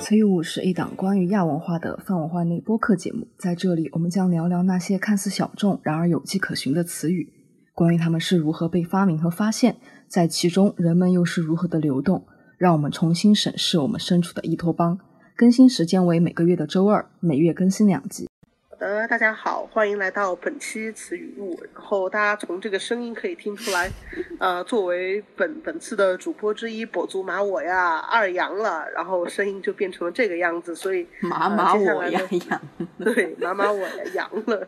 词语是一档关于亚文化的泛文化内播客节目，在这里我们将聊聊那些看似小众，然而有迹可循的词语，关于它们是如何被发明和发现，在其中人们又是如何的流动，让我们重新审视我们身处的伊托邦。更新时间为每个月的周二，每月更新两集。呃，大家好，欢迎来到本期词语录。然后大家从这个声音可以听出来，呃，作为本本次的主播之一，跛足马我呀二阳了，然后声音就变成了这个样子，所以马马我呀阳，对，马马我呀阳了。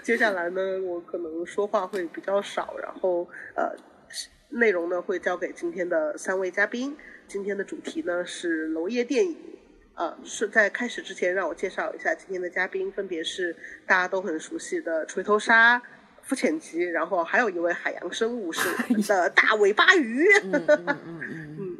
接下来呢，我可能说话会比较少，然后呃，内容呢会交给今天的三位嘉宾。今天的主题呢是娄烨电影。呃，是在开始之前，让我介绍一下今天的嘉宾，分别是大家都很熟悉的锤头鲨、肤浅级，然后还有一位海洋生物是我们的大尾巴鱼。嗯嗯嗯 嗯，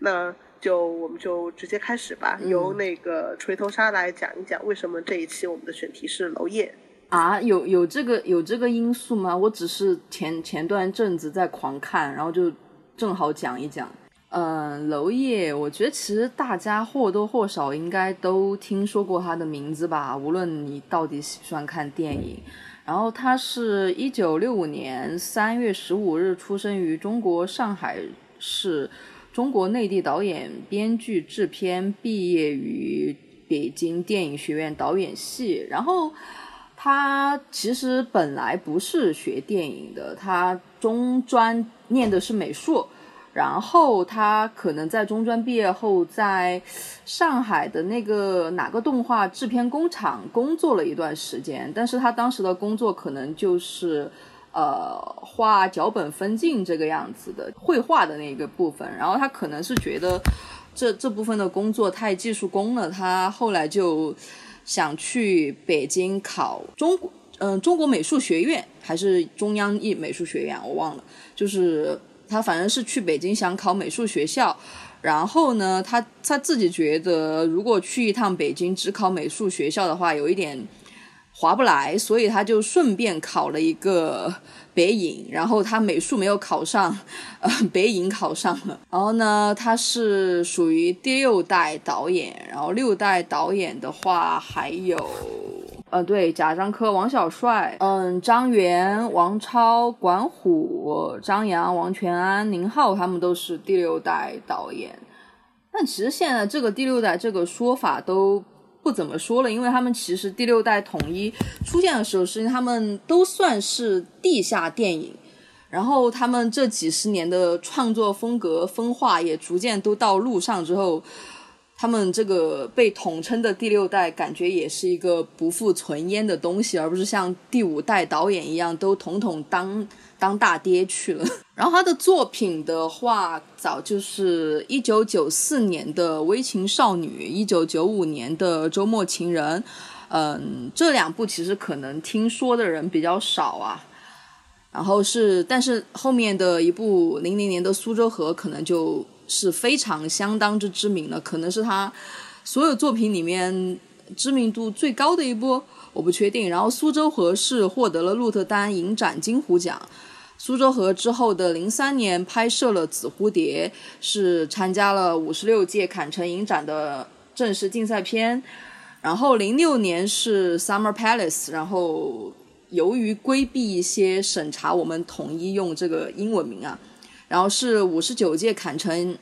那就我们就直接开始吧，由那个锤头鲨来讲一讲为什么这一期我们的选题是娄烨啊？有有这个有这个因素吗？我只是前前段阵子在狂看，然后就正好讲一讲。嗯，娄烨，我觉得其实大家或多或少应该都听说过他的名字吧。无论你到底喜不喜欢看电影，然后他是一九六五年三月十五日出生于中国上海市，中国内地导演、编剧、制片，毕业于北京电影学院导演系。然后他其实本来不是学电影的，他中专念的是美术。然后他可能在中专毕业后，在上海的那个哪个动画制片工厂工作了一段时间，但是他当时的工作可能就是，呃，画脚本分镜这个样子的绘画的那个部分。然后他可能是觉得这这部分的工作太技术工了，他后来就想去北京考中国嗯中国美术学院还是中央艺美术学院，我忘了，就是。他反正是去北京想考美术学校，然后呢，他他自己觉得如果去一趟北京只考美术学校的话，有一点划不来，所以他就顺便考了一个北影，然后他美术没有考上，呃，北影考上了。然后呢，他是属于第六代导演，然后六代导演的话还有。呃，对，贾樟柯、王小帅，嗯，张元、王超、管虎、张扬、王全安、宁浩，他们都是第六代导演。但其实现在这个第六代这个说法都不怎么说了，因为他们其实第六代统一出现的时候，是他们都算是地下电影，然后他们这几十年的创作风格分化也逐渐都到路上之后。他们这个被统称的第六代，感觉也是一个不复存焉的东西，而不是像第五代导演一样都统统当当大爹去了。然后他的作品的话，早就是一九九四年的《微情少女》，一九九五年的《周末情人》。嗯，这两部其实可能听说的人比较少啊。然后是，但是后面的一部零零年的《苏州河》可能就。是非常相当之知名的，可能是他所有作品里面知名度最高的一部，我不确定。然后苏州河是获得了鹿特丹影展金虎奖，苏州河之后的零三年拍摄了紫蝴蝶，是参加了五十六届坎城影展的正式竞赛片。然后零六年是 Summer Palace，然后由于规避一些审查，我们统一用这个英文名啊。然后是五十九届坎城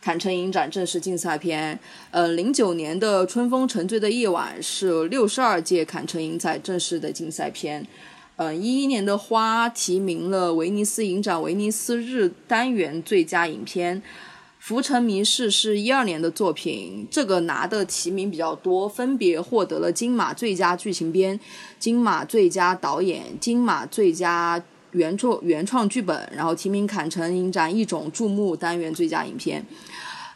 坎城影展正式竞赛片，呃，零九年的《春风沉醉的夜晚》是六十二届坎城影展正式的竞赛片，嗯，一一年的《花》提名了威尼斯影展威尼斯日单元最佳影片，《浮沉迷事》是一二年的作品，这个拿的提名比较多，分别获得了金马最佳剧情片、金马最佳导演、金马最佳。原作原创剧本，然后提名坎城影展一种注目单元最佳影片。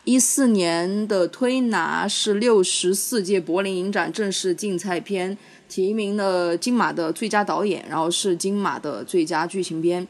一四年的推拿是六十四届柏林影展正式竞赛片，提名了金马的最佳导演，然后是金马的最佳剧情片。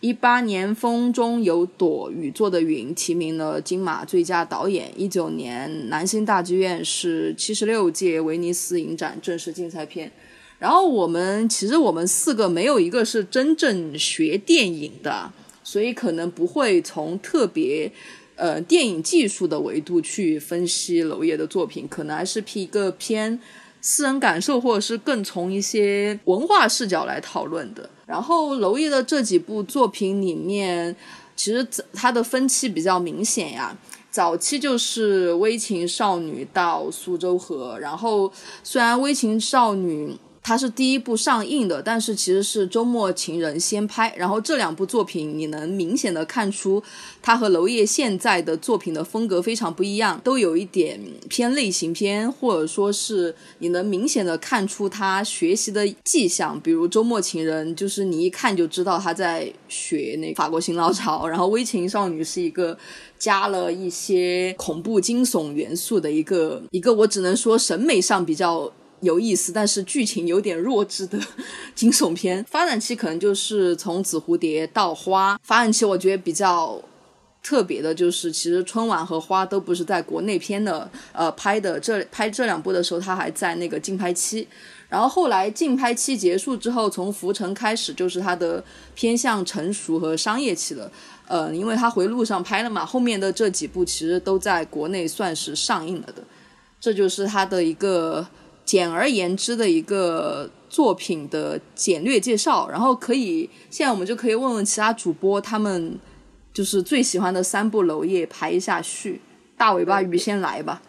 一八年风中有朵雨做的云提名了金马最佳导演。一九年南星大剧院是七十六届威尼斯影展正式竞赛片。然后我们其实我们四个没有一个是真正学电影的，所以可能不会从特别呃电影技术的维度去分析娄烨的作品，可能还是一个偏私人感受，或者是更从一些文化视角来讨论的。然后娄烨的这几部作品里面，其实他的分期比较明显呀。早期就是《微情少女》到《苏州河》，然后虽然《微情少女》。它是第一部上映的，但是其实是《周末情人》先拍，然后这两部作品你能明显的看出，他和娄烨现在的作品的风格非常不一样，都有一点偏类型片，或者说是你能明显的看出他学习的迹象，比如《周末情人》，就是你一看就知道他在学那法国新浪潮，然后《微情少女》是一个加了一些恐怖惊悚元素的一个一个，我只能说审美上比较。有意思，但是剧情有点弱智的 惊悚片。发展期可能就是从紫蝴蝶到花。发展期我觉得比较特别的就是，其实春晚和花都不是在国内片的，呃，拍的这拍这两部的时候，他还在那个竞拍期。然后后来竞拍期结束之后，从浮城开始就是他的偏向成熟和商业期了。呃，因为他回路上拍了嘛，后面的这几部其实都在国内算是上映了的。这就是他的一个。简而言之的一个作品的简略介绍，然后可以现在我们就可以问问其他主播，他们就是最喜欢的三部娄烨排一下序。大尾巴鱼先来吧。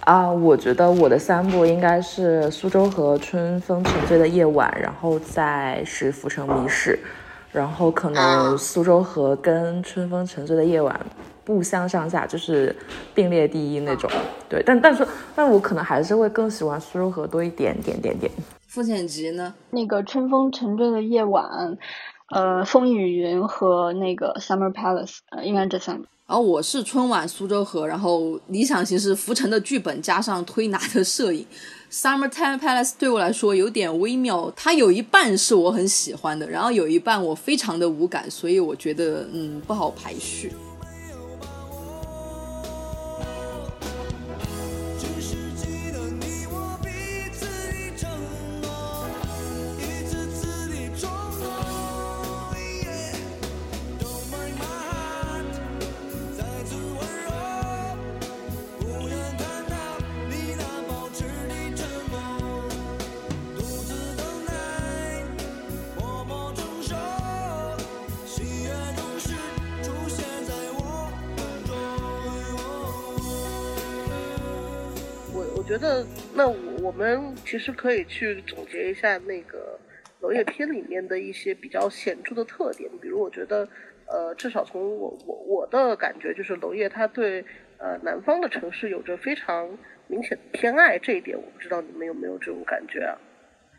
啊，我觉得我的三部应该是《苏州河》《春风沉醉的夜晚》，然后再是《浮城谜事》，然后可能《苏州河》跟《春风沉醉的夜晚》。不相上下，就是并列第一那种。对，但但是，但我可能还是会更喜欢苏州河多一点点点点。傅浅吉呢？那个春风沉醉的夜晚，呃，风雨云和那个 Summer Palace，呃，应该这三个。然后我是春晚苏州河，然后理想型是浮沉的剧本加上推拿的摄影。Summer Time Palace 对我来说有点微妙，它有一半是我很喜欢的，然后有一半我非常的无感，所以我觉得嗯不好排序。觉得那我我们其实可以去总结一下那个娄烨片里面的一些比较显著的特点，比如我觉得，呃，至少从我我我的感觉就是娄烨他对呃南方的城市有着非常明显的偏爱，这一点我不知道你们有没有这种感觉啊？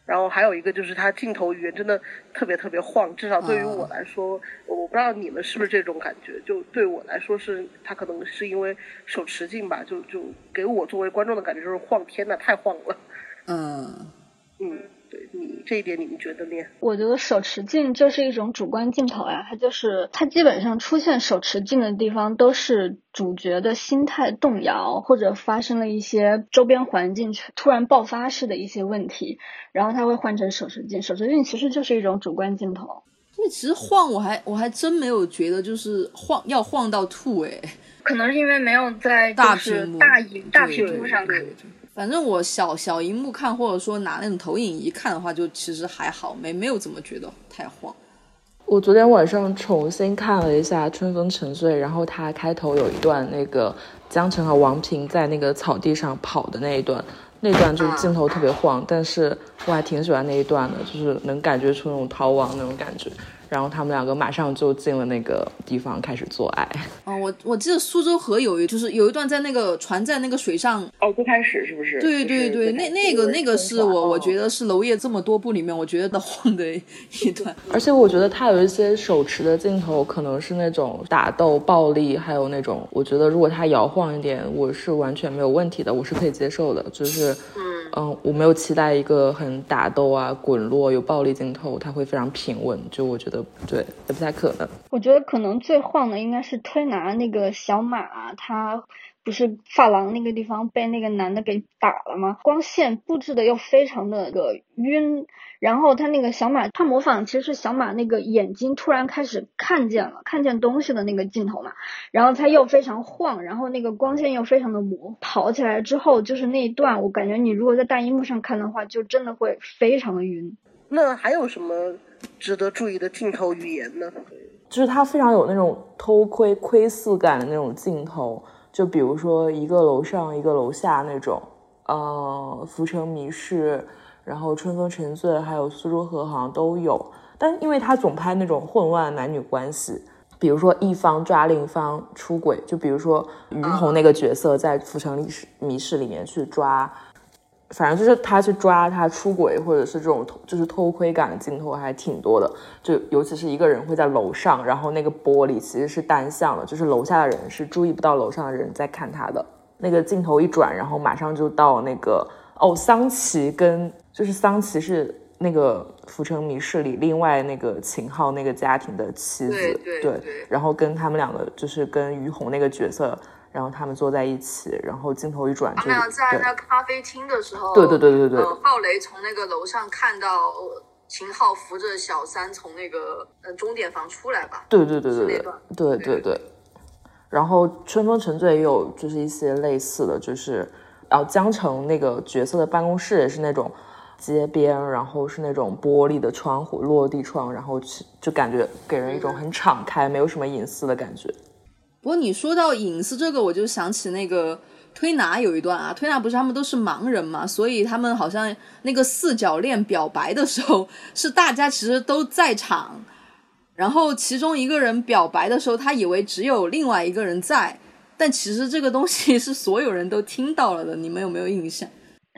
然后还有一个就是他镜头语言真的特别特别晃，至少对于我来说，我不知道你们是不是这种感觉。就对我来说，是他可能是因为手持镜吧，就就给我作为观众的感觉就是晃，天呐，太晃了。嗯嗯。对你这一点，你们觉得呢？我觉得手持镜就是一种主观镜头呀，它就是它基本上出现手持镜的地方，都是主角的心态动摇，或者发生了一些周边环境突然爆发式的一些问题，然后它会换成手持镜。手持镜其实就是一种主观镜头。因为其实晃，我还我还真没有觉得就是晃要晃到吐哎，可能是因为没有在大屏幕大荧大屏幕上看。反正我小小荧幕看，或者说拿那种投影仪看的话，就其实还好，没没有怎么觉得太晃。我昨天晚上重新看了一下《春风沉醉》，然后它开头有一段那个江澄和王平在那个草地上跑的那一段，那段就是镜头特别晃，但是我还挺喜欢那一段的，就是能感觉出那种逃亡那种感觉。然后他们两个马上就进了那个地方开始做爱。哦，我我记得苏州河有一就是有一段在那个船在那个水上。哦，最开始是不是？对对对，那那个那个是我我觉得是娄烨这么多部里面我觉得晃的一段。而且我觉得他有一些手持的镜头，可能是那种打斗暴力，还有那种我觉得如果他摇晃一点，我是完全没有问题的，我是可以接受的。就是嗯嗯，我没有期待一个很打斗啊、滚落有暴力镜头，他会非常平稳。就我觉得。对，也不太可能。我觉得可能最晃的应该是推拿那个小马，他不是发廊那个地方被那个男的给打了吗？光线布置的又非常的个晕，然后他那个小马，他模仿其实是小马那个眼睛突然开始看见了，看见东西的那个镜头嘛，然后他又非常晃，然后那个光线又非常的模，跑起来之后就是那一段，我感觉你如果在大荧幕上看的话，就真的会非常的晕。那还有什么值得注意的镜头语言呢？就是它非常有那种偷窥窥视感的那种镜头，就比如说一个楼上一个楼下那种，呃，浮城谜事，然后春风沉醉，还有苏州河好像都有。但因为他总拍那种混乱男女关系，比如说一方抓另一方出轨，就比如说于红那个角色在浮城历史谜事里面去抓。反正就是他去抓他出轨，或者是这种就是偷窥感的镜头还挺多的，就尤其是一个人会在楼上，然后那个玻璃其实是单向的，就是楼下的人是注意不到楼上的人在看他的。那个镜头一转，然后马上就到那个哦，桑琪跟就是桑琪是那个《浮城谜事》里另外那个秦昊那个家庭的妻子，对对，然后跟他们两个就是跟于红那个角色。然后他们坐在一起，然后镜头一转，他们俩在那咖啡厅的时候，对对对对对，浩雷从那个楼上看到秦昊扶着小三从那个呃钟点房出来吧？对对对对对，对对对。然后春风沉醉也有就是一些类似的，就是然后江城那个角色的办公室也是那种街边，然后是那种玻璃的窗户，落地窗，然后就感觉给人一种很敞开，没有什么隐私的感觉。不过你说到隐私这个，我就想起那个推拿有一段啊，推拿不是他们都是盲人嘛，所以他们好像那个四角恋表白的时候是大家其实都在场，然后其中一个人表白的时候，他以为只有另外一个人在，但其实这个东西是所有人都听到了的，你们有没有印象？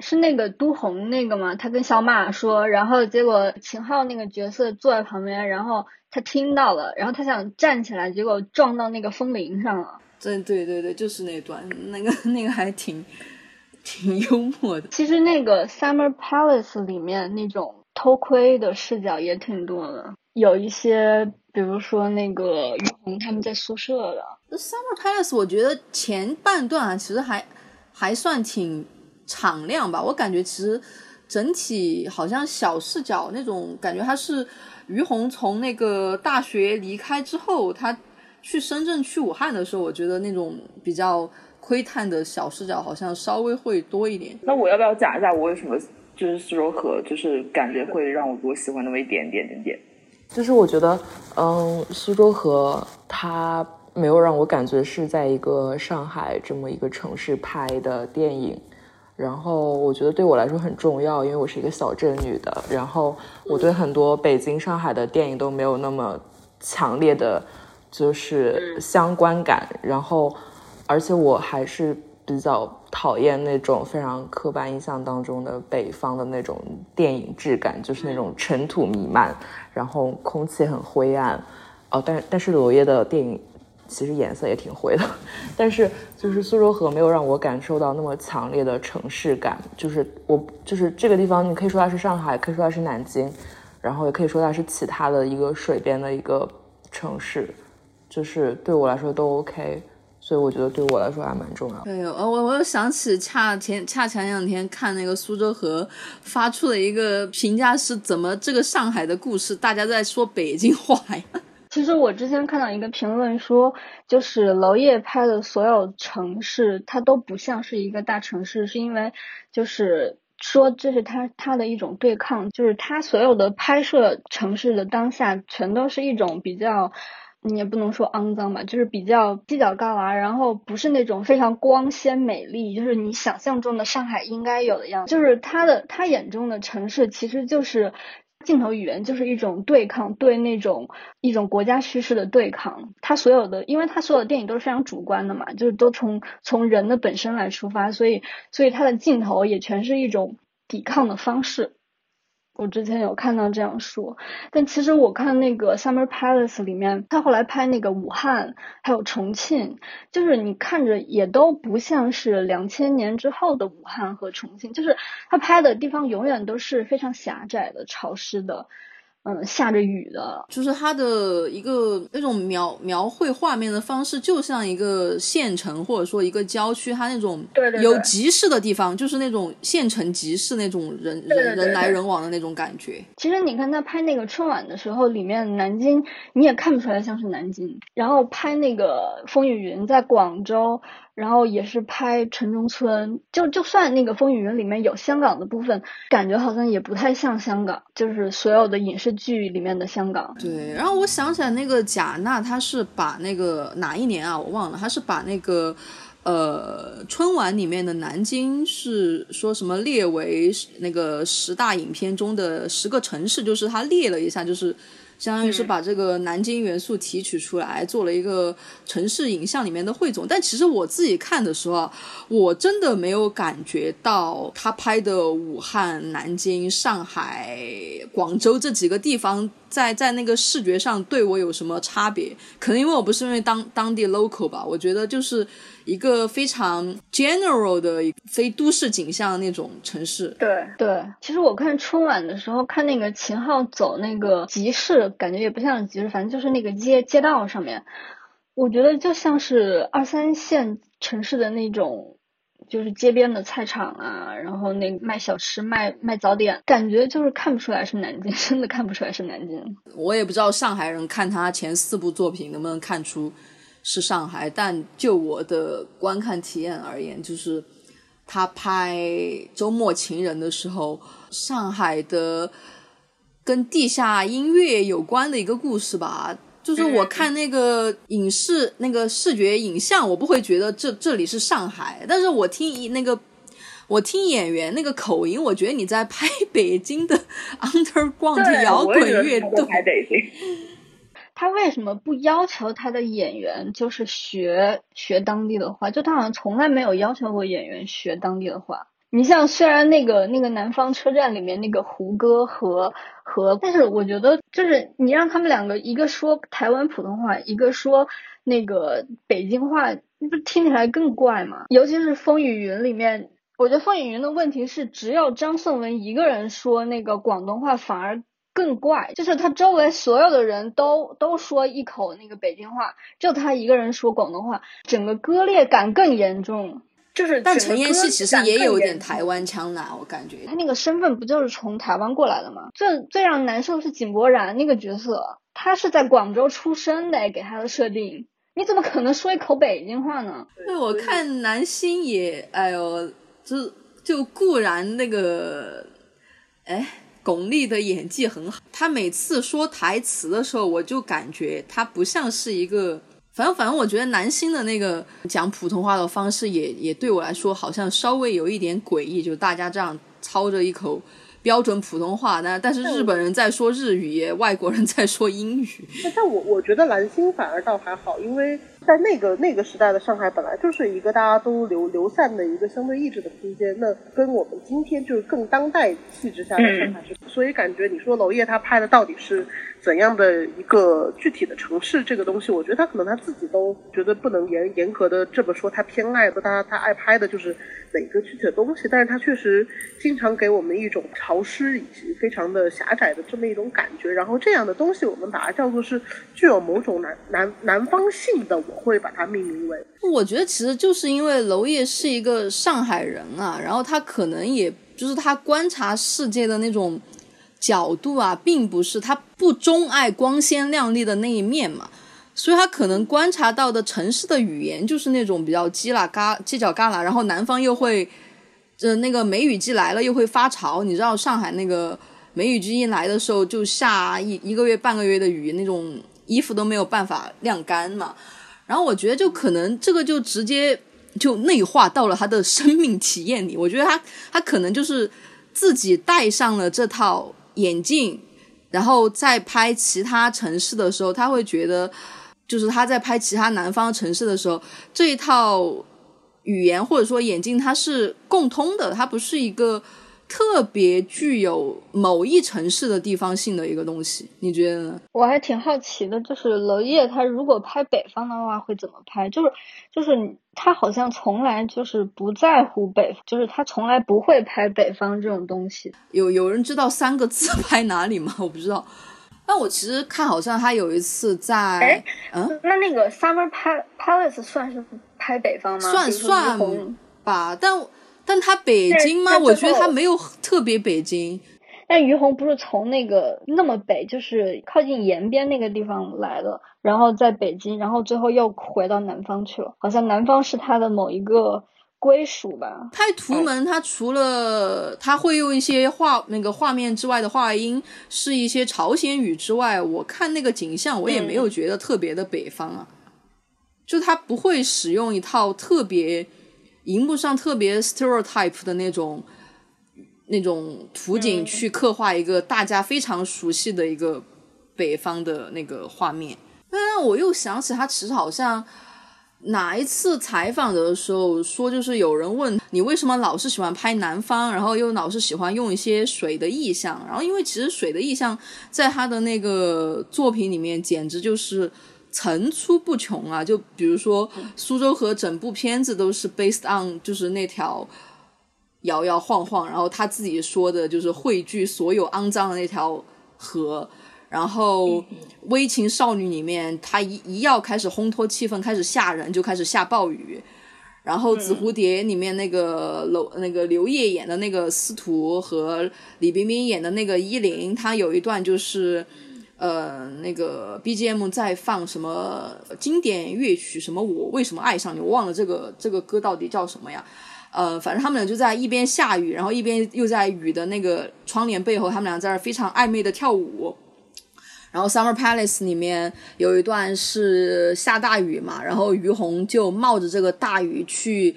是那个都红那个吗？他跟小马说，然后结果秦昊那个角色坐在旁边，然后他听到了，然后他想站起来，结果撞到那个风铃上了。对对对对，就是那段，那个那个还挺挺幽默的。其实那个 Summer Palace 里面那种偷窥的视角也挺多的，有一些，比如说那个于红他们在宿舍的。Summer Palace 我觉得前半段啊，其实还还算挺。敞亮吧，我感觉其实整体好像小视角那种感觉，他是于红从那个大学离开之后，他去深圳去武汉的时候，我觉得那种比较窥探的小视角好像稍微会多一点。那我要不要讲一下我为什么就是苏州河就是感觉会让我多喜欢那么一点点点点？就是我觉得，嗯，苏州河它没有让我感觉是在一个上海这么一个城市拍的电影。然后我觉得对我来说很重要，因为我是一个小镇女的。然后我对很多北京、上海的电影都没有那么强烈的，就是相关感。然后，而且我还是比较讨厌那种非常刻板印象当中的北方的那种电影质感，就是那种尘土弥漫，然后空气很灰暗。哦，但但是娄烨的电影。其实颜色也挺灰的，但是就是苏州河没有让我感受到那么强烈的城市感。就是我就是这个地方，你可以说它是上海，可以说它是南京，然后也可以说它是其他的一个水边的一个城市，就是对我来说都 OK。所以我觉得对我来说还蛮重要。对，呃，我我又想起恰前恰前两天看那个苏州河发出的一个评价是怎么这个上海的故事，大家在说北京话呀。其实我之前看到一个评论说，就是娄烨拍的所有城市，它都不像是一个大城市，是因为就是说这是他他的一种对抗，就是他所有的拍摄城市的当下，全都是一种比较，你也不能说肮脏吧，就是比较犄角旮旯，然后不是那种非常光鲜美丽，就是你想象中的上海应该有的样子，就是他的他眼中的城市其实就是。镜头语言就是一种对抗，对那种一种国家叙事的对抗。他所有的，因为他所有的电影都是非常主观的嘛，就是都从从人的本身来出发，所以所以他的镜头也全是一种抵抗的方式。我之前有看到这样说，但其实我看那个《Summer Palace》里面，他后来拍那个武汉还有重庆，就是你看着也都不像是两千年之后的武汉和重庆，就是他拍的地方永远都是非常狭窄的、潮湿的，嗯，下着雨的，就是它的一个那种描描绘画面的方式，就像一个县城或者说一个郊区，它那种有集市的地方，就是那种县城集市那种人人人来人往的那种感觉。其实你看他拍那个春晚的时候，里面南京你也看不出来像是南京。然后拍那个风雨云在广州，然后也是拍城中村，就就算那个风雨云里面有香港的部分，感觉好像也不太像香港，就是所有的影视剧里面的香港。对，然后我想起来那个贾娜，她是把那个哪一年啊？我忘了，她是把那个呃春晚里面的南京是说什么列为那个十大影片中的十个城市，就是她列了一下，就是相当于是把这个南京元素提取出来，做了一个城市影像里面的汇总。但其实我自己看的时候啊，我真的没有感觉到他拍的武汉、南京、上海、广州这几个地方在在那个视觉上对我有什么差别。可能因为我不是因为当当地 local 吧，我觉得就是一个非常 general 的非都市景象那种城市。对对，其实我看春晚的时候，看那个秦昊走那个集市，感觉也不像集市，反正就是那个街街道上面，我觉得就像是二三线城市的那种，就是街边的菜场啊，然后那卖小吃、卖卖早点，感觉就是看不出来是南京，真的看不出来是南京。我也不知道上海人看他前四部作品能不能看出是上海，但就我的观看体验而言，就是他拍《周末情人》的时候，上海的跟地下音乐有关的一个故事吧。就是我看那个影视、那个视觉影像，我不会觉得这这里是上海，但是我听一那个。我听演员那个口音，我觉得你在拍北京的 underground 摇滚乐队他。为什么不要求他的演员就是学学当地的话？就他好像从来没有要求过演员学当地的话。你像虽然那个那个南方车站里面那个胡歌和和，但是我觉得就是你让他们两个一个说台湾普通话，一个说那个北京话，那不听起来更怪吗？尤其是《风雨云》里面，我觉得《风雨云》的问题是只有张颂文一个人说那个广东话，反而更怪，就是他周围所有的人都都说一口那个北京话，就他一个人说广东话，整个割裂感更严重。就是但陈妍希其实也有点台湾腔啦，我感觉。他那个身份不就是从台湾过来的吗？最最让难受是井柏然那个角色，他是在广州出生的，给他的设定，你怎么可能说一口北京话呢？对，我看南星也，哎呦，就就固然那个，哎，巩俐的演技很好，她每次说台词的时候，我就感觉她不像是一个，反正反正我觉得南星的那个讲普通话的方式也也对我来说好像稍微有一点诡异，就大家这样操着一口。标准普通话，但但是日本人在说日语，外国人在说英语。但我我觉得蓝星反而倒还好，因为在那个那个时代的上海本来就是一个大家都流流散的一个相对意志的空间，那跟我们今天就是更当代气质下的上海是，所以感觉你说娄烨他拍的到底是怎样的一个具体的城市这个东西，我觉得他可能他自己都觉得不能严严格的这么说，他偏爱的他他爱拍的就是哪个具体的东西，但是他确实经常给我们一种潮湿以及非常的狭窄的这么一种感觉，然后这样的东西我们把它叫做是具有某种南南南方性的，我会把它命名为。我觉得其实就是因为娄烨是一个上海人啊，然后他可能也就是他观察世界的那种角度啊，并不是他不钟爱光鲜亮丽的那一面嘛，所以他可能观察到的城市的语言就是那种比较叽啦嘎犄角旮旯，然后南方又会，呃，那个梅雨季来了又会发潮，你知道上海那个梅雨季一来的时候就下一一个月半个月的雨，那种衣服都没有办法晾干嘛。然后我觉得就可能这个就直接就内化到了他的生命体验里。我觉得他他可能就是自己带上了这套眼镜，然后在拍其他城市的时候，他会觉得就是他在拍其他南方城市的时候，这一套语言或者说眼镜它是共通的，它不是一个特别具有某一城市的地方性的一个东西。你觉得呢？我还挺好奇的，就是娄烨他如果拍北方的话会怎么拍？就是就是他好像从来就是不在乎北，就是他从来不会拍北方这种东西。有有人知道三个字拍哪里吗？我不知道。但我其实看好像他有一次在哎，嗯，那那个 Summer Pa- Palace 算是拍北方吗？算算吧，但但他北京吗？我觉得他没有特别北京。但于洪不是从那个那么北，就是靠近延边那个地方来的，然后在北京，然后最后又回到南方去了。好像南方是他的某一个归属吧。拍图门，他除了他会用一些画那个画面之外的话音是一些朝鲜语之外，我看那个景象我也没有觉得特别的北方啊，就他不会使用一套特别荧幕上特别 stereotype 的那种那种图景去刻画一个大家非常熟悉的一个北方的那个画面。但我又想起他其实好像。哪一次采访的时候说，就是有人问你为什么老是喜欢拍南方，然后又老是喜欢用一些水的意象，然后因为其实水的意象在他的那个作品里面简直就是层出不穷啊！就比如说苏州河整部片子都是 based on 就是那条摇摇晃晃，然后他自己说的就是汇聚所有肮脏的那条河。然后《微情少女》里面，他一一要开始烘托气氛，开始吓人，就开始下暴雨。然后《紫蝴蝶》里面那个刘那个刘烨演的那个司徒和李冰冰演的那个依林，他有一段就是，呃，那个 BGM 在放什么经典乐曲，什么我为什么爱上你，我忘了这个这个歌到底叫什么呀？呃，反正他们俩就在一边下雨，然后一边又在雨的那个窗帘背后，他们俩在那儿非常暧昧的跳舞。然后《Summer Palace》里面有一段是下大雨嘛，然后于红就冒着这个大雨去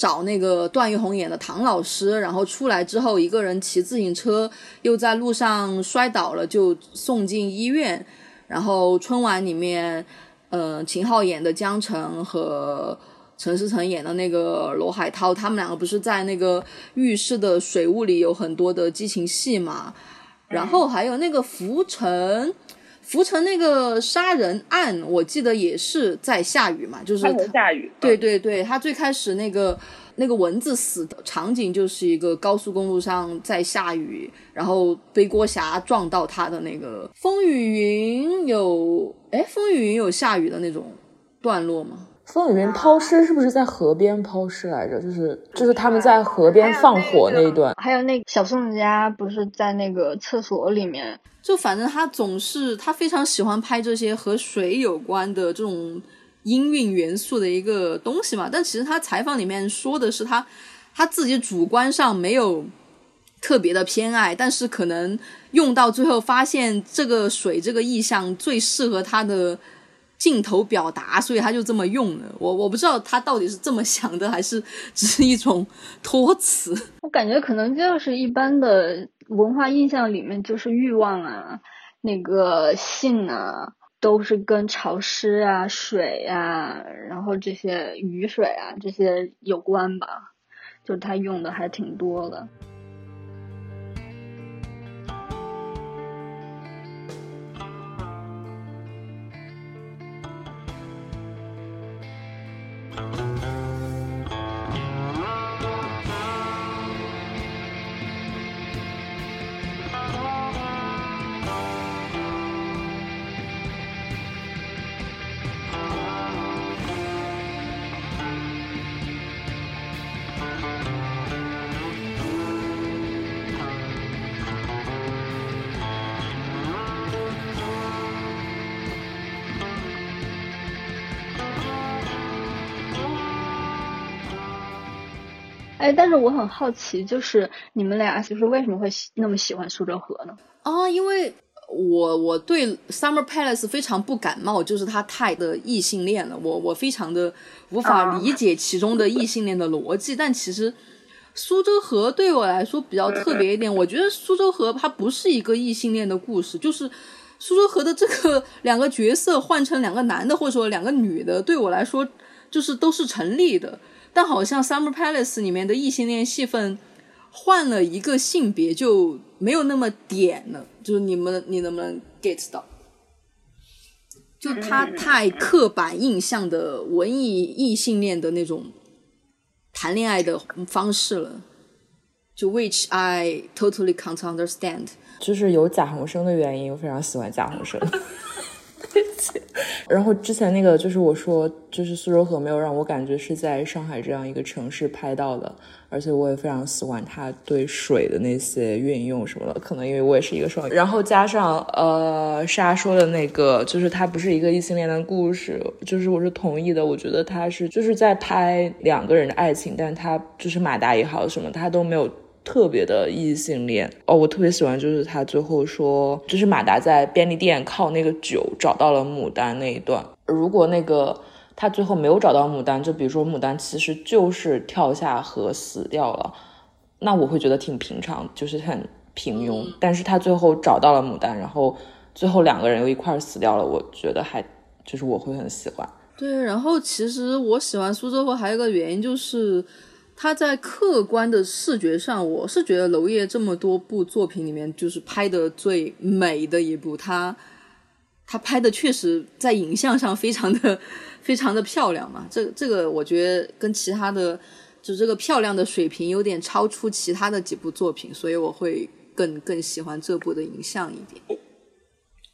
找那个段奕宏演的唐老师，然后出来之后一个人骑自行车又在路上摔倒了，就送进医院。然后春晚里面，呃，秦昊演的江澄和陈思诚演的那个罗海涛，他们两个不是在那个浴室的水雾里有很多的激情戏嘛？然后还有那个浮城，浮城那个杀人案，我记得也是在下雨嘛，就是下雨。对对对，他最开始那个那个蚊子死的场景就是一个高速公路上在下雨，然后背锅侠撞到他的那个风雨云有，哎，风雨云有下雨的那种段落吗？风雨云抛尸是不是在河边抛尸来着？就是就是他们在河边放火那一段。还有那个小宋家不是在那个厕所里面，就反正他总是他非常喜欢拍这些和水有关的这种音韵元素的一个东西嘛。但其实他采访里面说的是他他自己主观上没有特别的偏爱，但是可能用到最后发现这个水这个意象最适合他的镜头表达，所以他就这么用了。我我不知道他到底是这么想的，还是只是一种托词。我感觉可能就是一般的文化印象里面，就是欲望啊，那个性啊，都是跟潮湿啊、水啊，然后这些雨水啊这些有关吧。就是他用的还挺多的。哎，但是我很好奇，就是你们俩就是为什么会喜那么喜欢苏州河呢？啊，因为我我对 Summer Palace 非常不感冒，就是它太的异性恋了，我我非常的无法理解其中的异性恋的逻辑。但其实苏州河对我来说比较特别一点，我觉得苏州河它不是一个异性恋的故事，就是苏州河的这个两个角色换成两个男的或者说两个女的，对我来说就是都是成立的。但好像 Summer Palace 里面的异性恋戏份换了一个性别就没有那么点了，就是你们你能不能 get 到？就他太刻板印象的文艺异性恋的那种谈恋爱的方式了，就 which I totally can't understand。就是有贾宏声的原因，我非常喜欢贾宏声。然后之前那个就是我说，就是苏州河没有让我感觉是在上海这样一个城市拍到的，而且我也非常喜欢他对水的那些运用什么的。可能因为我也是一个双鱼，然后加上呃莎说的那个，就是他不是一个异性恋的故事，就是我是同意的。我觉得他是就是在拍两个人的爱情，但他就是马达也好什么，他都没有。特别的异性恋哦，我特别喜欢，就是他最后说，就是马达在便利店靠那个酒找到了牡丹那一段。如果那个他最后没有找到牡丹，就比如说牡丹其实就是跳下河死掉了，那我会觉得挺平常，就是很平庸。但是他最后找到了牡丹，然后最后两个人又一块死掉了，我觉得还就是我会很喜欢。对，然后其实我喜欢苏州河还有一个原因就是。他在客观的视觉上，我是觉得娄烨这么多部作品里面，就是拍的最美的一部。他他拍的确实在影像上非常的非常的漂亮嘛。这这个我觉得跟其他的就这个漂亮的水平有点超出其他的几部作品，所以我会更更喜欢这部的影像一点。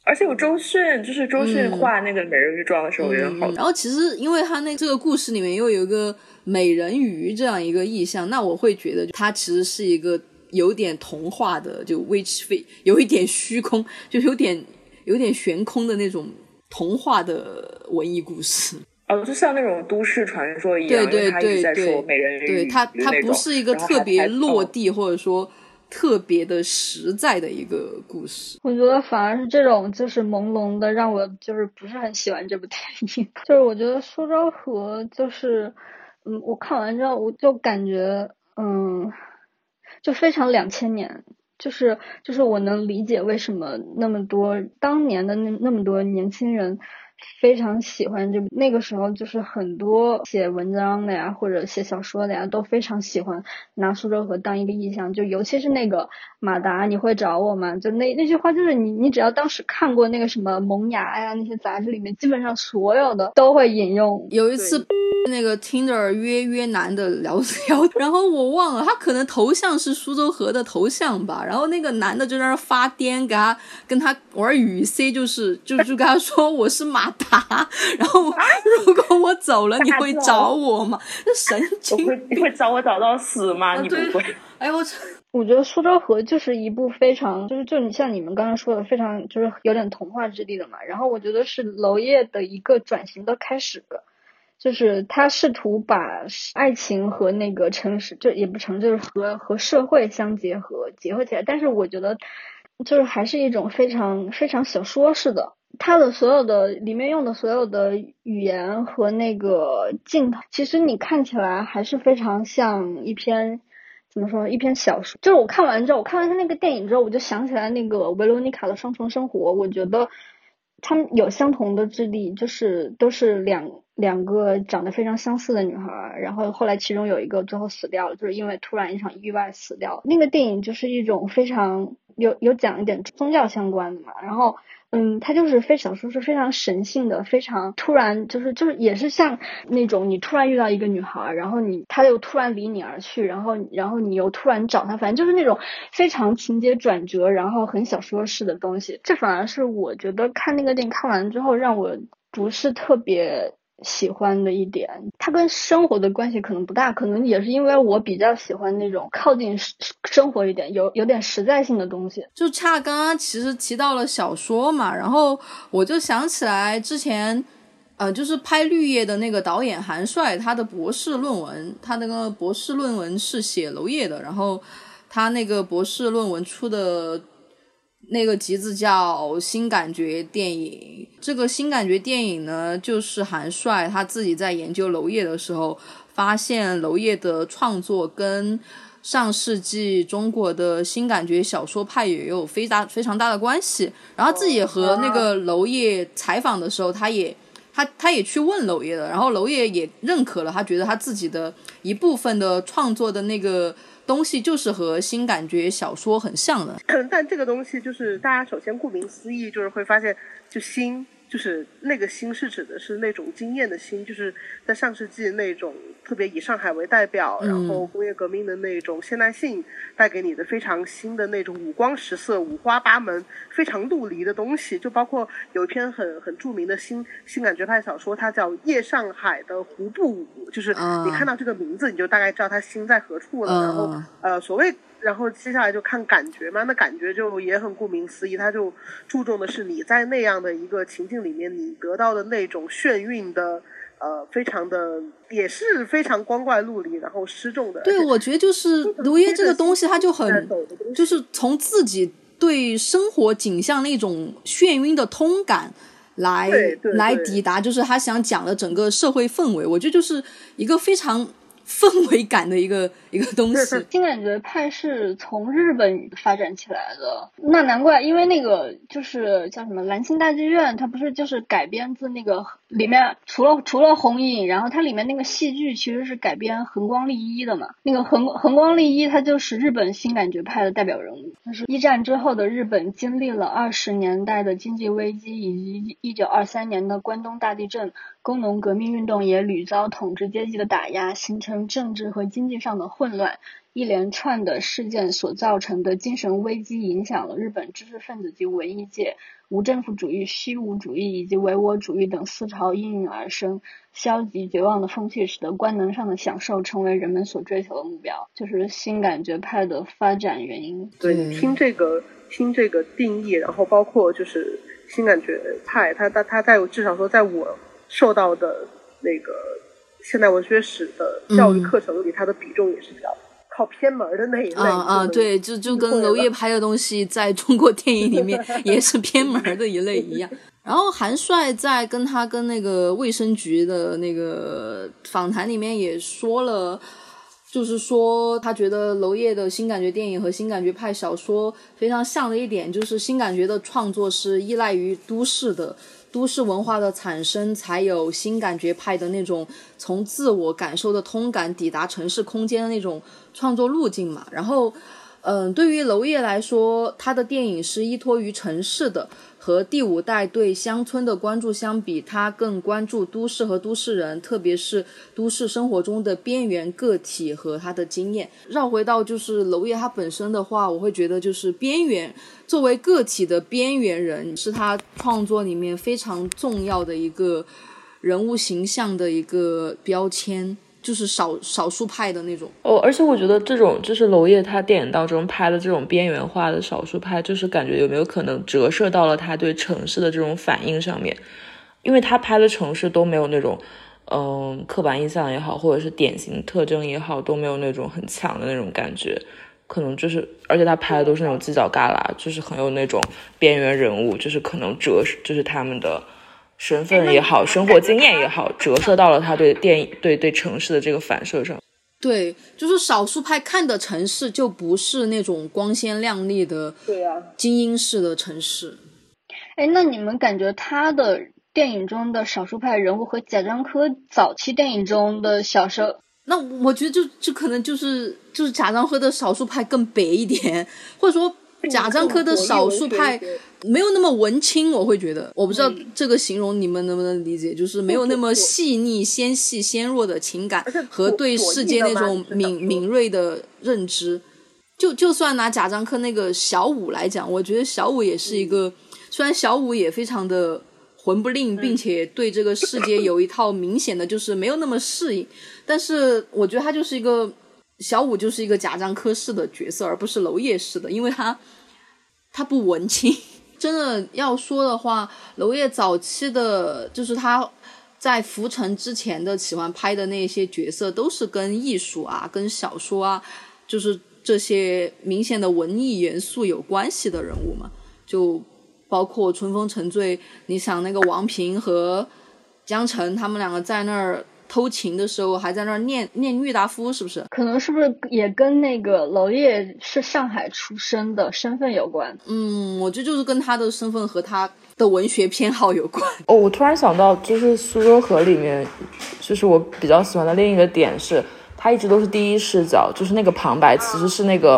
而且有周迅，就是周迅画那个美人鱼妆的时候也好。然后其实因为他那这个故事里面又有一个。美人鱼这样一个意象，那我会觉得它其实是一个有点童话的，就 witch f 有一点虚空，就有点有点悬空的那种童话的文艺故事。哦，就像那种都市传说一样，对对对对，美人鱼，对它它不是一个特别落地或者说特别的实在的一个故事。我觉得反而是这种就是朦胧的，让我就是不是很喜欢这部电影。就是我觉得苏州河就是。嗯，我看完之后，我就感觉，嗯，就非常两千年，就是就是我能理解为什么那么多当年的那那么多年轻人。非常喜欢就那个时候就是很多写文章的呀，或者写小说的呀，都非常喜欢拿苏州河当一个意象，就尤其是那个马达，你会找我吗？就那那句话，就是你你只要当时看过那个什么萌芽呀那些杂志里面，基本上所有的都会引用。有一次 那个 Tinder 约约男的聊聊，然后我忘了他可能头像是苏州河的头像吧，然后那个男的就在那发癫，给他跟他玩语 C，就是就就跟他说我是马。打，然后如果我走了，你会找我吗？那神经，你会找我找到死吗？你不会。哎呦我操！我觉得苏州河就是一部非常，就是就你像你们刚刚说的，非常就是有点童话之地的嘛。然后我觉得是娄烨的一个转型的开始，就是他试图把爱情和那个城市，就也不成，就是和和社会相结合，结合起来。但是我觉得，就是还是一种非常非常小说式的。它的所有的里面用的所有的语言和那个镜头，其实你看起来还是非常像一篇怎么说一篇小说。就是我看完之后，我看完他那个电影之后，我就想起来那个维罗妮卡的双重生活。我觉得他们有相同的质地，就是都是两两个长得非常相似的女孩，然后后来其中有一个最后死掉了，就是因为突然一场意外死掉。那个电影就是一种非常有有讲一点宗教相关的嘛，然后。嗯，他就是非小说是非常神性的，非常突然，就是就是也是像那种你突然遇到一个女孩，然后你她又突然离你而去，然后然后你又突然找他，反正就是那种非常情节转折，然后很小说式的东西。这反而是我觉得看那个电影看完之后让我不是特别。喜欢的一点，它跟生活的关系可能不大，可能也是因为我比较喜欢那种靠近生活一点、有有点实在性的东西。就恰刚刚其实提到了小说嘛，然后我就想起来之前，呃，就是拍《绿叶》的那个导演韩帅，他的博士论文，他那个博士论文是写娄烨的，然后他那个博士论文出的。那个集子叫《新感觉电影》，这个新感觉电影呢，就是韩帅他自己在研究娄烨的时候，发现娄烨的创作跟上世纪中国的新感觉小说派也有非常非常大的关系。然后自己和那个娄烨采访的时候，他也他他也去问娄烨了，然后娄烨也认可了，他觉得他自己的一部分的创作的那个。东西就是和新感觉小说很像的，但这个东西就是大家首先顾名思义，就是会发现就新就是那个新是指的是那种经验的新，就是在上世纪那种特别以上海为代表，然后工业革命的那种现代性带给你的非常新的那种五光十色、五花八门、非常陆离的东西。就包括有一篇很很著名的新新感觉派小说，它叫《夜上海的胡步舞》，就是你看到这个名字，你就大概知道它心在何处了。然后呃，所谓。然后接下来就看感觉嘛，那感觉就也很顾名思义，他就注重的是你在那样的一个情境里面，你得到的那种眩晕的，呃，非常的也是非常光怪陆离，然后失重的。对，我觉得就是卢烟这个东西，它就很就是从自己对生活景象那种眩晕的通感来来抵达，就是他想讲的整个社会氛围，我觉得就是一个非常。氛围感的一个 一个东西，新感觉派是从日本发展起来的，那难怪，因为那个就是叫什么蓝星大剧院，它不是就是改编自那个里面除了除了红影，然后它里面那个戏剧其实是改编横光利一的嘛，那个横横光利一他就是日本新感觉派的代表人物，就是一战之后的日本经历了二十年代的经济危机以及一九二三年的关东大地震。工农革命运动也屡遭统治阶级的打压，形成政治和经济上的混乱。一连串的事件所造成的精神危机，影响了日本知识分子及文艺界。无政府主义、虚无主义以及唯我主义等思潮应运而生。消极绝望的风气，使得官能上的享受成为人们所追求的目标，就是新感觉派的发展原因。对，听这个，听这个定义，然后包括就是新感觉派，他他他在至少说在我。受到的那个现代文学史的教育课程里，它的比重也是比较靠偏门的那一类。啊啊，对，就就跟娄烨拍的东西在中国电影里面 也是偏门的一类一样。然后韩帅在跟他跟那个卫生局的那个访谈里面也说了，就是说他觉得娄烨的新感觉电影和新感觉派小说非常像的一点，就是新感觉的创作是依赖于都市的。都市文化的产生，才有新感觉派的那种从自我感受的通感抵达城市空间的那种创作路径嘛。然后，嗯，对于娄烨来说，他的电影是依托于城市的。和第五代对乡村的关注相比，他更关注都市和都市人，特别是都市生活中的边缘个体和他的经验。绕回到就是娄烨他本身的话，我会觉得就是边缘作为个体的边缘人，是他创作里面非常重要的一个人物形象的一个标签。就是少少数派的那种哦，而且我觉得这种就是娄烨他电影当中拍的这种边缘化的少数派，就是感觉有没有可能折射到了他对城市的这种反应上面？因为他拍的城市都没有那种嗯刻板印象也好，或者是典型特征也好，都没有那种很强的那种感觉，可能就是而且他拍的都是那种犄角旮旯，就是很有那种边缘人物，就是可能折就是他们的。身份也好，生活经验也好，折射到了他对电影、对对城市的这个反射上。对，就是少数派看的城市，就不是那种光鲜亮丽的，对呀，精英式的城市。哎，那你们感觉他的电影中的少数派人物和贾樟柯早期电影中的小说，那我觉得就就可能就是就是贾樟柯的少数派更北一点，或者说贾樟柯的少数派。没有那么文青，我会觉得，我不知道这个形容你们能不能理解，就是没有那么细腻、纤细、纤弱的情感和对世界那种敏敏锐的认知。就就算拿贾樟柯那个小五来讲，我觉得小五也是一个，虽然小五也非常的魂不吝，并且对这个世界有一套明显的就是没有那么适应，但是我觉得他就是一个小五，就是一个贾樟柯式的角色，而不是娄烨式的，因为他他不文青。真的要说的话，娄烨早期的，就是他在《浮沉》之前的喜欢拍的那些角色，都是跟艺术啊、跟小说啊，就是这些明显的文艺元素有关系的人物嘛。就包括《春风沉醉》，你想那个王平和江澄他们两个在那儿。偷情的时候还在那儿念念郁达夫，是不是？可能是不是也跟那个娄烨是上海出生的身份有关？嗯，我觉得就是跟他的身份和他的文学偏好有关。哦，我突然想到，就是《苏州河》里面，就是我比较喜欢的另一个点是，他一直都是第一视角，就是那个旁白其实是那个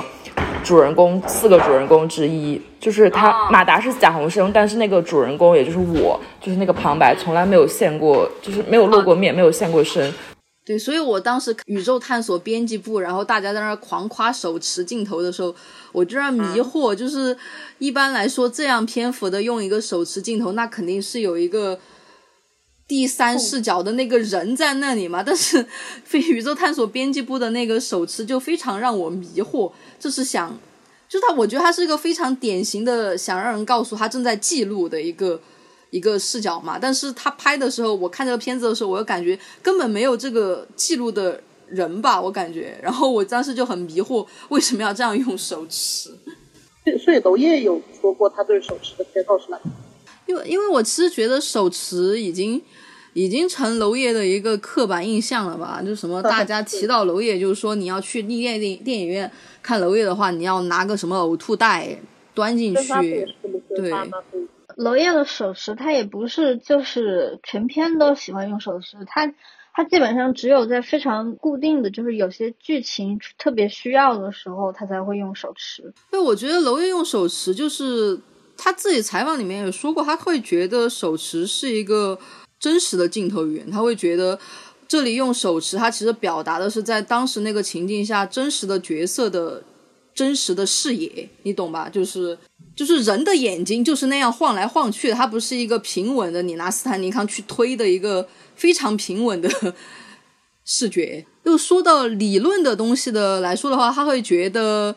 主人公四个主人公之一，就是他马达是贾宏声，但是那个主人公也就是我，就是那个旁白从来没有现过，就是没有露过面，没有现过身。对，所以我当时宇宙探索编辑部，然后大家在那儿狂夸手持镜头的时候，我就在迷惑，就是一般来说这样篇幅的用一个手持镜头，那肯定是有一个第三视角的那个人在那里嘛。但是 非宇宙探索编辑部的那个手持就非常让我迷惑，就是想，就是他，我觉得他是一个非常典型的想让人告诉他正在记录的一个。一个视角嘛，但是他拍的时候，我看这个片子的时候，我又感觉根本没有这个记录的人吧，我感觉，然后我当时就很迷惑，为什么要这样用手持？所以娄烨有说过他对手持的偏好是哪？因为因为我其实觉得手持已经已经成娄烨的一个刻板印象了吧，就什么 大家提到娄烨，就是说你要去电电电影院看娄烨的话，你要拿个什么呕吐袋端进去，对。娄烨的手持，他也不是就是全篇都喜欢用手持，他他基本上只有在非常固定的就是有些剧情特别需要的时候，他才会用手持。对，我觉得娄烨用手持，就是他自己采访里面也说过，他会觉得手持是一个真实的镜头语言，他会觉得这里用手持，他其实表达的是在当时那个情境下真实的角色的真实的视野，你懂吧？就是。就是人的眼睛就是那样晃来晃去，它不是一个平稳的，你拿斯坦尼康去推的一个非常平稳的视觉。又说到理论的东西的来说的话，他会觉得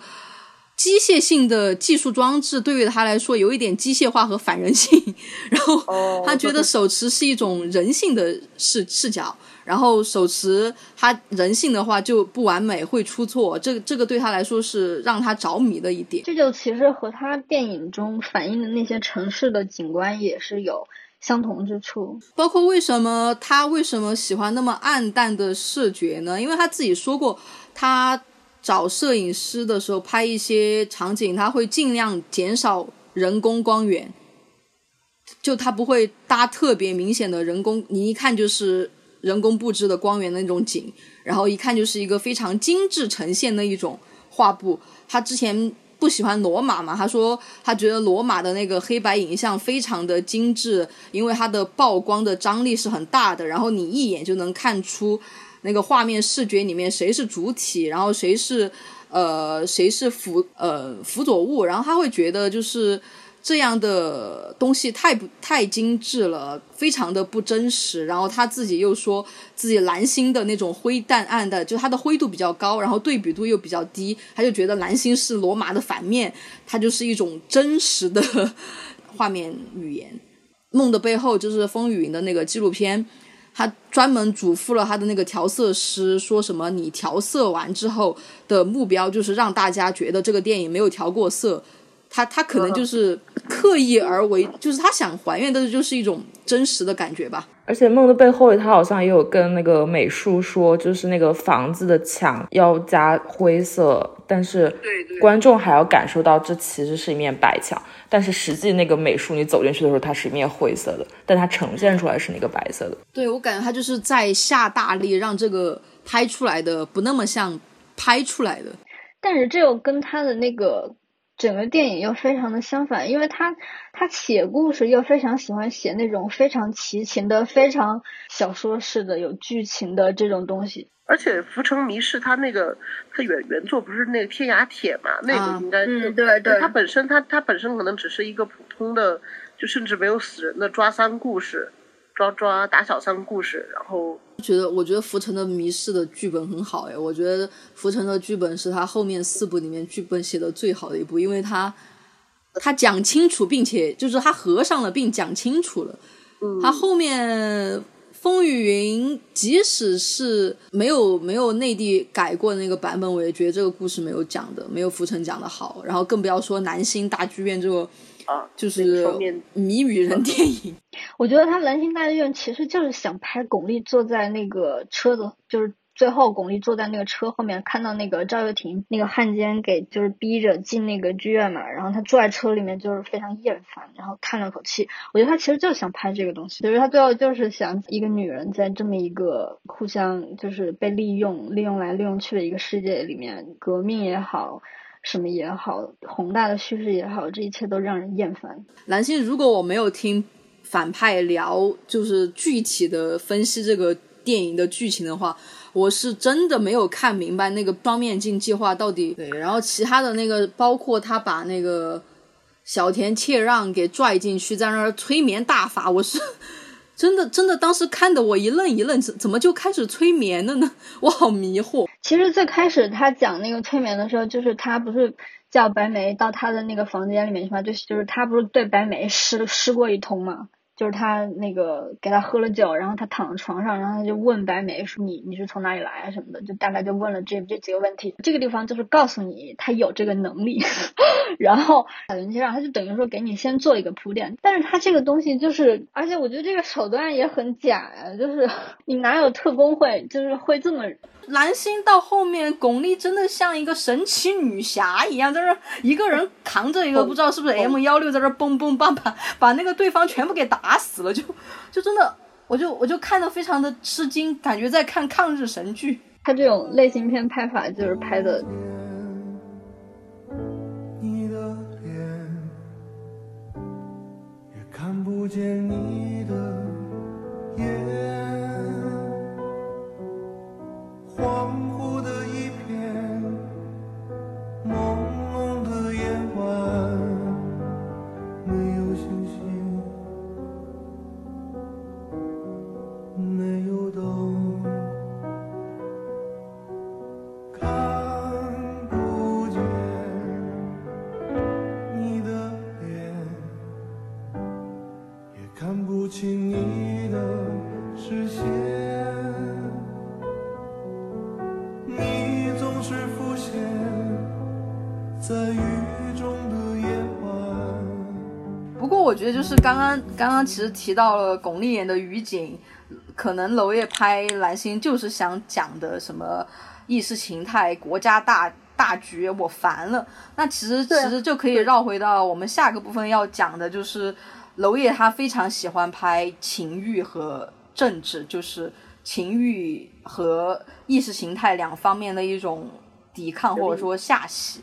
机械性的技术装置对于他来说有一点机械化和反人性，然后他觉得手持是一种人性的视视角。然后手持他人性的话就不完美，会出错，这个这个对他来说是让他着迷的一点。这就其实和他电影中反映的那些城市的景观也是有相同之处。包括为什么他为什么喜欢那么暗淡的视觉呢？因为他自己说过，他找摄影师的时候拍一些场景，他会尽量减少人工光源，就他不会搭特别明显的人工，你一看就是。人工布置的光源的那种景，然后一看就是一个非常精致呈现的一种画布。他之前不喜欢罗马嘛，他说他觉得罗马的那个黑白影像非常的精致，因为它的曝光的张力是很大的，然后你一眼就能看出那个画面视觉里面谁是主体，然后谁是呃谁是辅呃辅佐物，然后他会觉得就是。这样的东西太不太精致了，非常的不真实。然后他自己又说自己蓝星的那种灰淡暗的，就它的灰度比较高，然后对比度又比较低，他就觉得蓝星是罗马的反面，它就是一种真实的画面语言。梦的背后就是风雨云的那个纪录片，他专门嘱咐了他的那个调色师，说什么你调色完之后的目标就是让大家觉得这个电影没有调过色。他他可能就是刻意而为，就是他想还原的就是一种真实的感觉吧。而且梦的背后，他好像也有跟那个美术说，就是那个房子的墙要加灰色，但是观众还要感受到这其实是一面白墙。但是实际那个美术你走进去的时候，它是一面灰色的，但它呈现出来是那个白色的。对我感觉他就是在下大力让这个拍出来的不那么像拍出来的。但是这又跟他的那个。整个电影又非常的相反，因为他他写故事又非常喜欢写那种非常奇情的、非常小说式的有剧情的这种东西。而且《浮城谜事》他那个他原原作不是那个《天涯帖》嘛？那个应该嗯对对，他本身他他本身可能只是一个普通的，就甚至没有死人的抓三故事。抓抓打小三故事，然后觉得我觉得《浮沉的迷失》的剧本很好哎，我觉得《浮沉》的剧本是他后面四部里面剧本写的最好的一部，因为他他讲清楚，并且就是他合上了并讲清楚了。嗯，他后面《风雨云》即使是没有没有内地改过那个版本，我也觉得这个故事没有讲的没有《浮沉》讲的好，然后更不要说南星大剧院这个。啊，就是谜语人电影。我觉得他《兰心大剧院》其实就是想拍巩俐坐在那个车子，就是最后巩俐坐在那个车后面，看到那个赵又廷那个汉奸给就是逼着进那个剧院嘛，然后他坐在车里面就是非常厌烦，然后叹了口气。我觉得他其实就是想拍这个东西，就是他最后就是想一个女人在这么一个互相就是被利用、利用来利用去的一个世界里面，革命也好。什么也好，宏大的叙事也好，这一切都让人厌烦。蓝星，如果我没有听反派聊，就是具体的分析这个电影的剧情的话，我是真的没有看明白那个双面镜计划到底。对，然后其他的那个，包括他把那个小田切让给拽进去，在那儿催眠大法，我是。真的，真的，当时看的我一愣一愣，怎怎么就开始催眠了呢？我好迷惑。其实最开始他讲那个催眠的时候，就是他不是叫白梅到他的那个房间里面去吗？就就是他不是对白梅施施过一通吗？就是他那个给他喝了酒，然后他躺在床上，然后他就问白梅说：“你你是从哪里来啊？什么的？”就大概就问了这这几个问题。这个地方就是告诉你他有这个能力，然后小林先生他就等于说给你先做一个铺垫。但是他这个东西就是，而且我觉得这个手段也很假呀，就是 你哪有特工会就是会这么。蓝星到后面，巩俐真的像一个神奇女侠一样，在这一个人扛着一个不知道是不是 M 幺六，在这蹦蹦蹦把把那个对方全部给打死了，就就真的，我就我就看的非常的吃惊，感觉在看抗日神剧。他这种类型片拍法就是拍的。看不见你的恍我觉得就是刚刚刚刚其实提到了巩俐演的于景，可能娄烨拍蓝星就是想讲的什么意识形态、国家大大局，我烦了。那其实其实就可以绕回到我们下个部分要讲的，就是娄烨他非常喜欢拍情欲和政治，就是情欲和意识形态两方面的一种抵抗或者说下戏。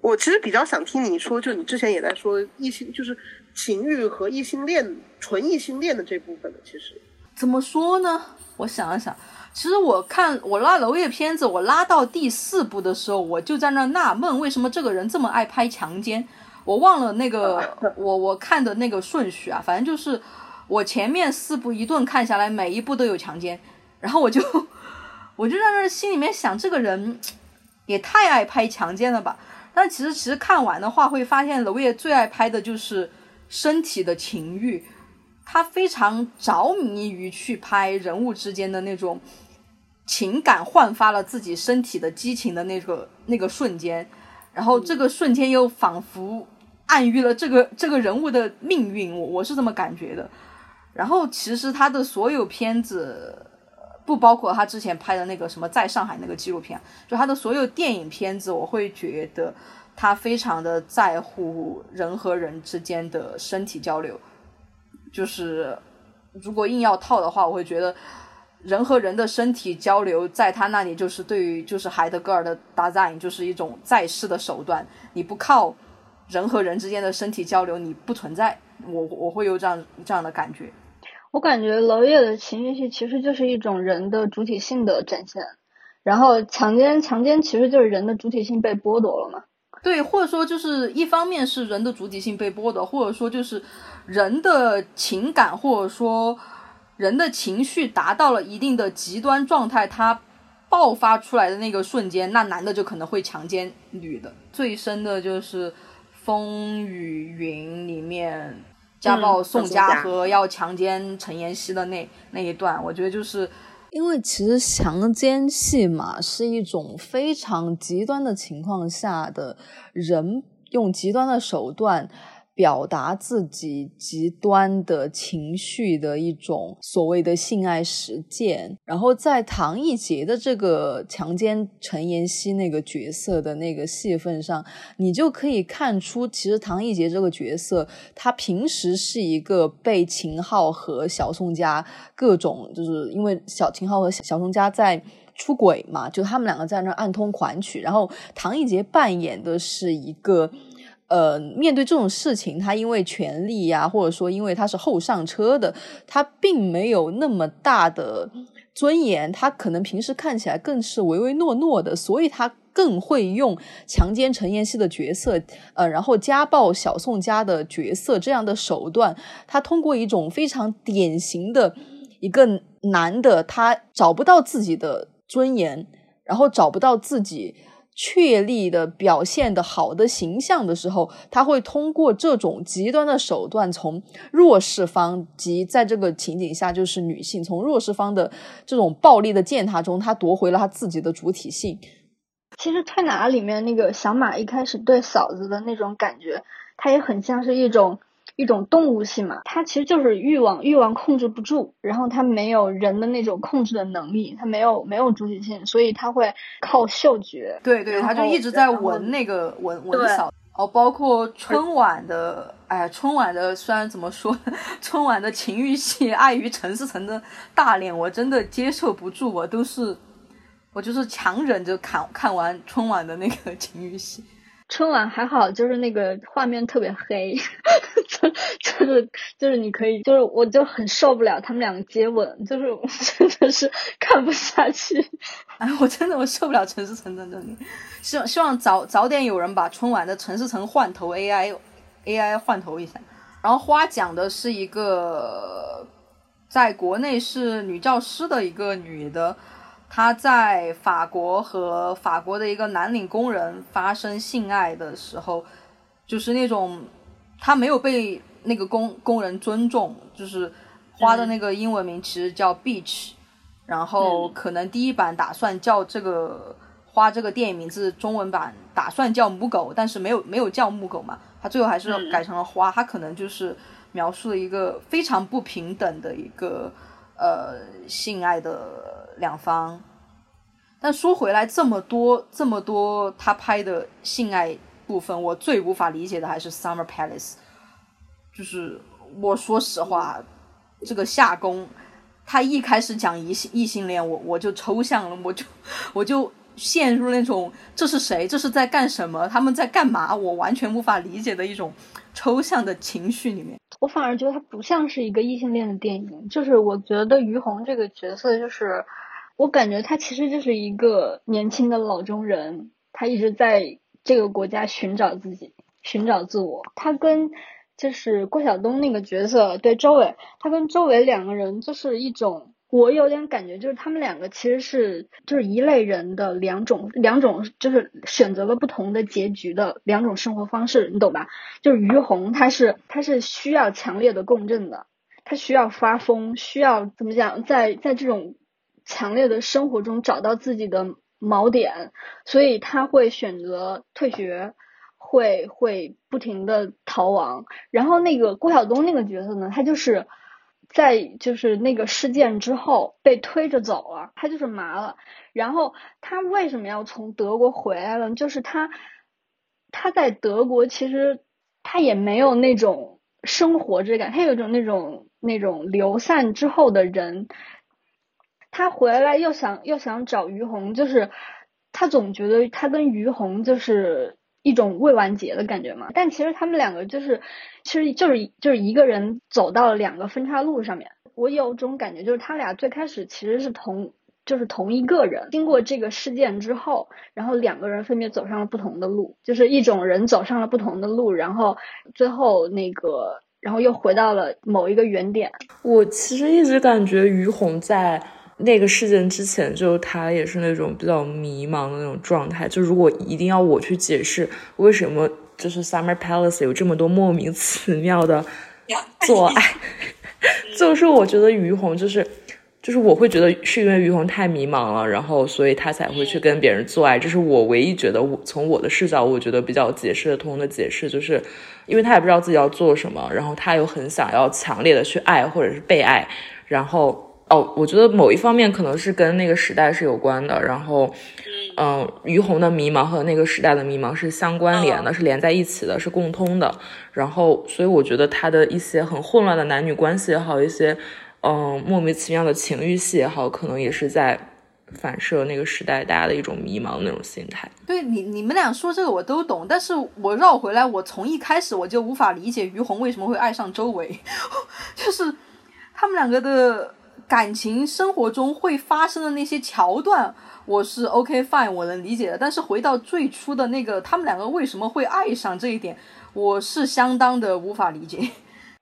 我其实比较想听你说，就你之前也在说异性，就是情欲和异性恋、纯异性恋的这部分的。其实怎么说呢？我想了想，其实我看我拉娄烨片子，我拉到第四部的时候，我就在那纳闷，为什么这个人这么爱拍强奸？我忘了那个 我我看的那个顺序啊，反正就是我前面四部一顿看下来，每一部都有强奸，然后我就我就在那心里面想，这个人也太爱拍强奸了吧。但其实，其实看完的话，会发现娄烨最爱拍的就是身体的情欲，他非常着迷于去拍人物之间的那种情感，焕发了自己身体的激情的那个那个瞬间，然后这个瞬间又仿佛暗喻了这个这个人物的命运，我我是这么感觉的。然后，其实他的所有片子。不包括他之前拍的那个什么在上海那个纪录片，就他的所有电影片子，我会觉得他非常的在乎人和人之间的身体交流。就是如果硬要套的话，我会觉得人和人的身体交流，在他那里就是对于就是海德格尔的 design 就是一种在世的手段。你不靠人和人之间的身体交流，你不存在。我我会有这样这样的感觉。我感觉娄烨的情绪戏其实就是一种人的主体性的展现，然后强奸强奸其实就是人的主体性被剥夺了嘛？对，或者说就是一方面是人的主体性被剥夺，或者说就是人的情感或者说人的情绪达到了一定的极端状态，它爆发出来的那个瞬间，那男的就可能会强奸女的。最深的就是《风雨云》里面。家暴宋佳和要强奸陈妍希的那那一段，我觉得就是因为其实强奸戏嘛，是一种非常极端的情况下的人用极端的手段表达自己极端的情绪的一种所谓的性爱实践。然后在唐艺杰的这个强奸陈妍希那个角色的那个戏份上，你就可以看出，其实唐艺杰这个角色，他平时是一个被秦昊和小宋佳各种，就是因为小秦昊和小宋佳在。出轨嘛，就他们两个在那暗通款曲，然后唐艺杰扮演的是一个，呃，面对这种事情，他因为权力呀，或者说因为他是后上车的，他并没有那么大的尊严，他可能平时看起来更是唯唯诺诺的，所以他更会用强奸陈妍希的角色，呃，然后家暴小宋家的角色这样的手段，他通过一种非常典型的一个男的，他找不到自己的。尊严，然后找不到自己确立的表现的好的形象的时候，他会通过这种极端的手段，从弱势方及在这个情景下就是女性，从弱势方的这种暴力的践踏中，他夺回了他自己的主体性。其实《推拿》里面那个小马一开始对嫂子的那种感觉，他也很像是一种。一种动物性嘛，它其实就是欲望，欲望控制不住，然后它没有人的那种控制的能力，它没有没有主体性，所以它会靠嗅觉。对对，它就一直在闻那个闻闻扫。哦，包括春晚的，哎呀，春晚的虽然怎么说，春晚的情欲戏，碍于陈思诚的大脸，我真的接受不住，我都是，我就是强忍着看看完春晚的那个 情欲戏。春晚还好，就是那个画面特别黑，就就是就是你可以，就是我就很受不了他们两个接吻，就是真的是看不下去。哎，我真的我受不了陈思诚在这里，希望希望早早点有人把春晚的陈思诚换头 AI AI 换头一下。然后花讲的是一个在国内是女教师的一个女的。他在法国和法国的一个蓝领工人发生性爱的时候，就是那种他没有被那个工工人尊重，就是花的那个英文名其实叫 Beach，然后可能第一版打算叫这个花这个电影名字，中文版打算叫母狗，但是没有没有叫母狗嘛，他最后还是改成了花，他可能就是描述了一个非常不平等的一个呃性爱的。两方，但说回来，这么多这么多他拍的性爱部分，我最无法理解的还是《Summer Palace》。就是我说实话，这个夏宫，他一开始讲异性异性恋，我我就抽象了，我就我就陷入那种这是谁，这是在干什么，他们在干嘛，我完全无法理解的一种抽象的情绪里面。我反而觉得它不像是一个异性恋的电影，就是我觉得于红这个角色就是。我感觉他其实就是一个年轻的老中人，他一直在这个国家寻找自己，寻找自我。他跟就是郭晓东那个角色，对周伟，他跟周伟两个人就是一种，我有点感觉就是他们两个其实是就是一类人的两种两种，就是选择了不同的结局的两种生活方式，你懂吧？就是于红，他是他是需要强烈的共振的，他需要发疯，需要怎么讲，在在这种。强烈的生活中找到自己的锚点，所以他会选择退学，会会不停的逃亡。然后那个郭晓东那个角色呢，他就是在就是那个事件之后被推着走了，他就是麻了。然后他为什么要从德国回来了？就是他他在德国其实他也没有那种生活之感，他有一种那种那种流散之后的人。他回来又想又想找于红，就是他总觉得他跟于红就是一种未完结的感觉嘛。但其实他们两个就是，其实就是就是一个人走到了两个分岔路上面。我有种感觉，就是他俩最开始其实是同就是同一个人，经过这个事件之后，然后两个人分别走上了不同的路，就是一种人走上了不同的路，然后最后那个然后又回到了某一个原点。我其实一直感觉于红在。那个事件之前，就他也是那种比较迷茫的那种状态。就如果一定要我去解释为什么就是 Summer Palace 有这么多莫名其妙的做爱，就是我觉得于红就是就是我会觉得是因为于红太迷茫了，然后所以他才会去跟别人做爱。这是我唯一觉得我从我的视角，我觉得比较解释得通的解释，就是因为他也不知道自己要做什么，然后他又很想要强烈的去爱或者是被爱，然后哦，我觉得某一方面可能是跟那个时代是有关的，然后嗯，于红的迷茫和那个时代的迷茫是相关联的，是连在一起的，是共通的。然后所以我觉得他的一些很混乱的男女关系也好，一些。嗯，莫名其妙的情欲戏也好，可能也是在反射那个时代大家的一种迷茫那种心态。对你，你们俩说这个我都懂，但是我绕回来，我从一开始我就无法理解于红为什么会爱上周围，就是他们两个的感情生活中会发生的那些桥段，我是 OK fine，我能理解的。但是回到最初的那个，他们两个为什么会爱上这一点，我是相当的无法理解。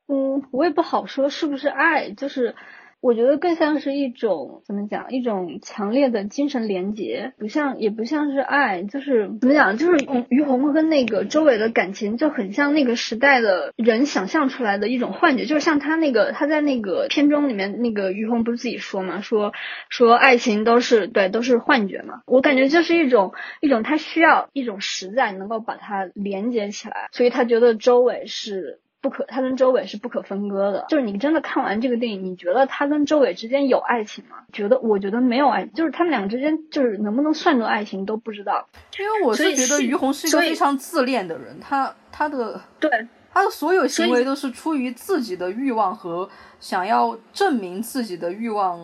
嗯，我也不好说是不是爱，就是我觉得更像是一种怎么讲，一种强烈的精神连结，不像也不像是爱，就是怎么讲，就是于红跟那个周围的感情就很像那个时代的人想象出来的一种幻觉，就是像他那个他在那个片中里面那个于红不是自己说嘛，说说爱情都是对都是幻觉嘛，我感觉就是一种一种他需要一种实在能够把它连接起来，所以他觉得周围是。不可，他跟周伟是不可分割的。就是你真的看完这个电影，你觉得他跟周伟之间有爱情吗？觉得，我觉得没有爱，就是他们俩之间就是能不能算作爱情都不知道。因为我是觉得于红是一个非常自恋的人，他他的对他的所有行为都是出于自己的欲望和想要证明自己的欲望。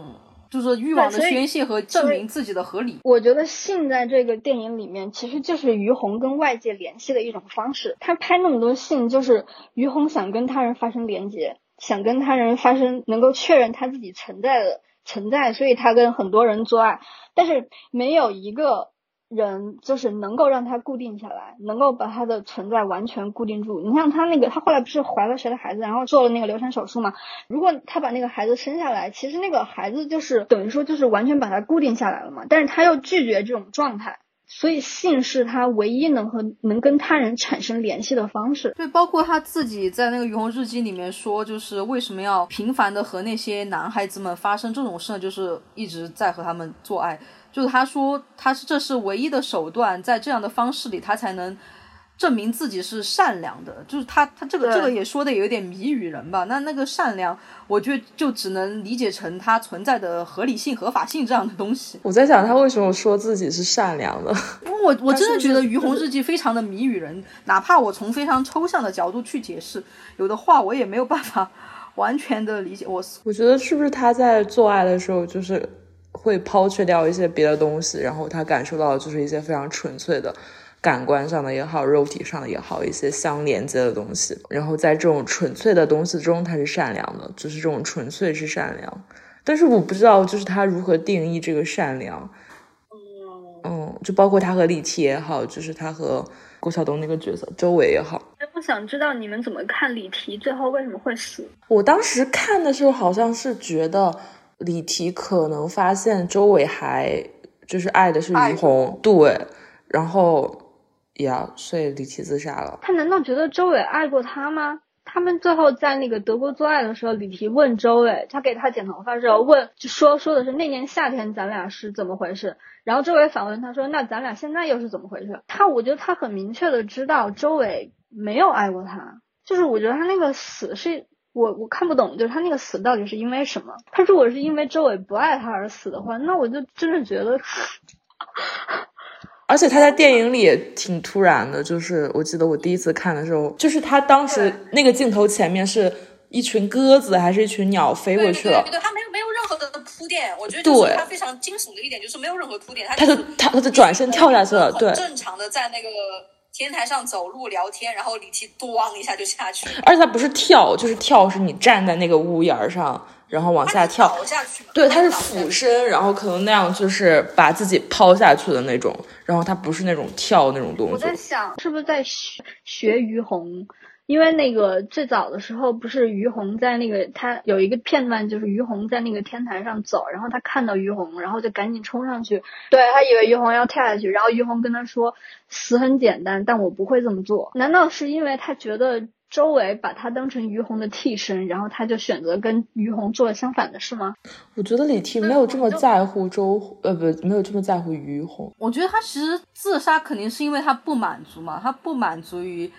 就是欲望的宣泄和证明自己的合理。我觉得性在这个电影里面其实就是于红跟外界联系的一种方式。他拍那么多性，就是于红想跟他人发生连接，想跟他人发生能够确认他自己存在的存在，所以他跟很多人做爱，但是没有一个。人就是能够让他固定下来，能够把他的存在完全固定住。你像他那个，他后来不是怀了谁的孩子，然后做了那个流产手术嘛？如果他把那个孩子生下来，其实那个孩子就是等于说就是完全把他固定下来了嘛。但是他又拒绝这种状态，所以性是他唯一能和能跟他人产生联系的方式。对，包括他自己在那个《雨虹日记》里面说，就是为什么要频繁的和那些男孩子们发生这种事？就是一直在和他们做爱。就是他说他是这是唯一的手段，在这样的方式里，他才能证明自己是善良的。就是他他这个这个也说的有点谜语人吧？那那个善良，我觉得就只能理解成他存在的合理性、合法性这样的东西。我在想他为什么说自己是善良的？我 我真的觉得《于红日记》非常的谜语人，哪怕我从非常抽象的角度去解释，有的话我也没有办法完全的理解。我我觉得是不是他在做爱的时候就是。会抛却掉一些别的东西，然后他感受到的就是一些非常纯粹的感官上的也好，肉体上的也好，一些相连接的东西。然后在这种纯粹的东西中，他是善良的，就是这种纯粹是善良。但是我不知道，就是他如何定义这个善良。嗯，就包括他和李提也好，就是他和郭晓东那个角色周围也好。我想知道你们怎么看李提最后为什么会死？我当时看的时候，好像是觉得。李提可能发现周伟还就是爱的是于红，对，然后呀，所以李提自杀了。他难道觉得周伟爱过他吗？他们最后在那个德国做爱的时候，李提问周伟，他给他剪头发时候问，就说说的是那年夏天咱俩是怎么回事？然后周伟反问他说，那咱俩现在又是怎么回事？他我觉得他很明确的知道周伟没有爱过他，就是我觉得他那个死是。我我看不懂，就是他那个死到底是因为什么？他如果是因为周伟不爱他而死的话，那我就真的觉得。而且他在电影里也挺突然的，就是我记得我第一次看的时候，就是他当时那个镜头前面是一群鸽子还是一群鸟飞过去了？对对对，他没有没有任何的铺垫，我觉得就是他非常惊悚的一点就是没有任何铺垫，他他就他他就转身跳下去了，对，正常的在那个。天台上走路聊天，然后李琦咣一下就下去，而且他不是跳，就是跳，是你站在那个屋檐上，然后往下跳。对，他是俯身，然后可能那样就是把自己抛下去的那种，然后他不是那种跳那种动作。我在想，是不是在学学于红？因为那个最早的时候，不是于红在那个他有一个片段，就是于红在那个天台上走，然后他看到于红，然后就赶紧冲上去，对他以为于红要跳下去，然后于红跟他说死很简单，但我不会这么做。难道是因为他觉得周围把他当成于红的替身，然后他就选择跟于红做了相反的事吗？我觉得李替没有这么在乎周，呃，不，没有这么在乎于红。我觉得他其实自杀肯定是因为他不满足嘛，他不满足于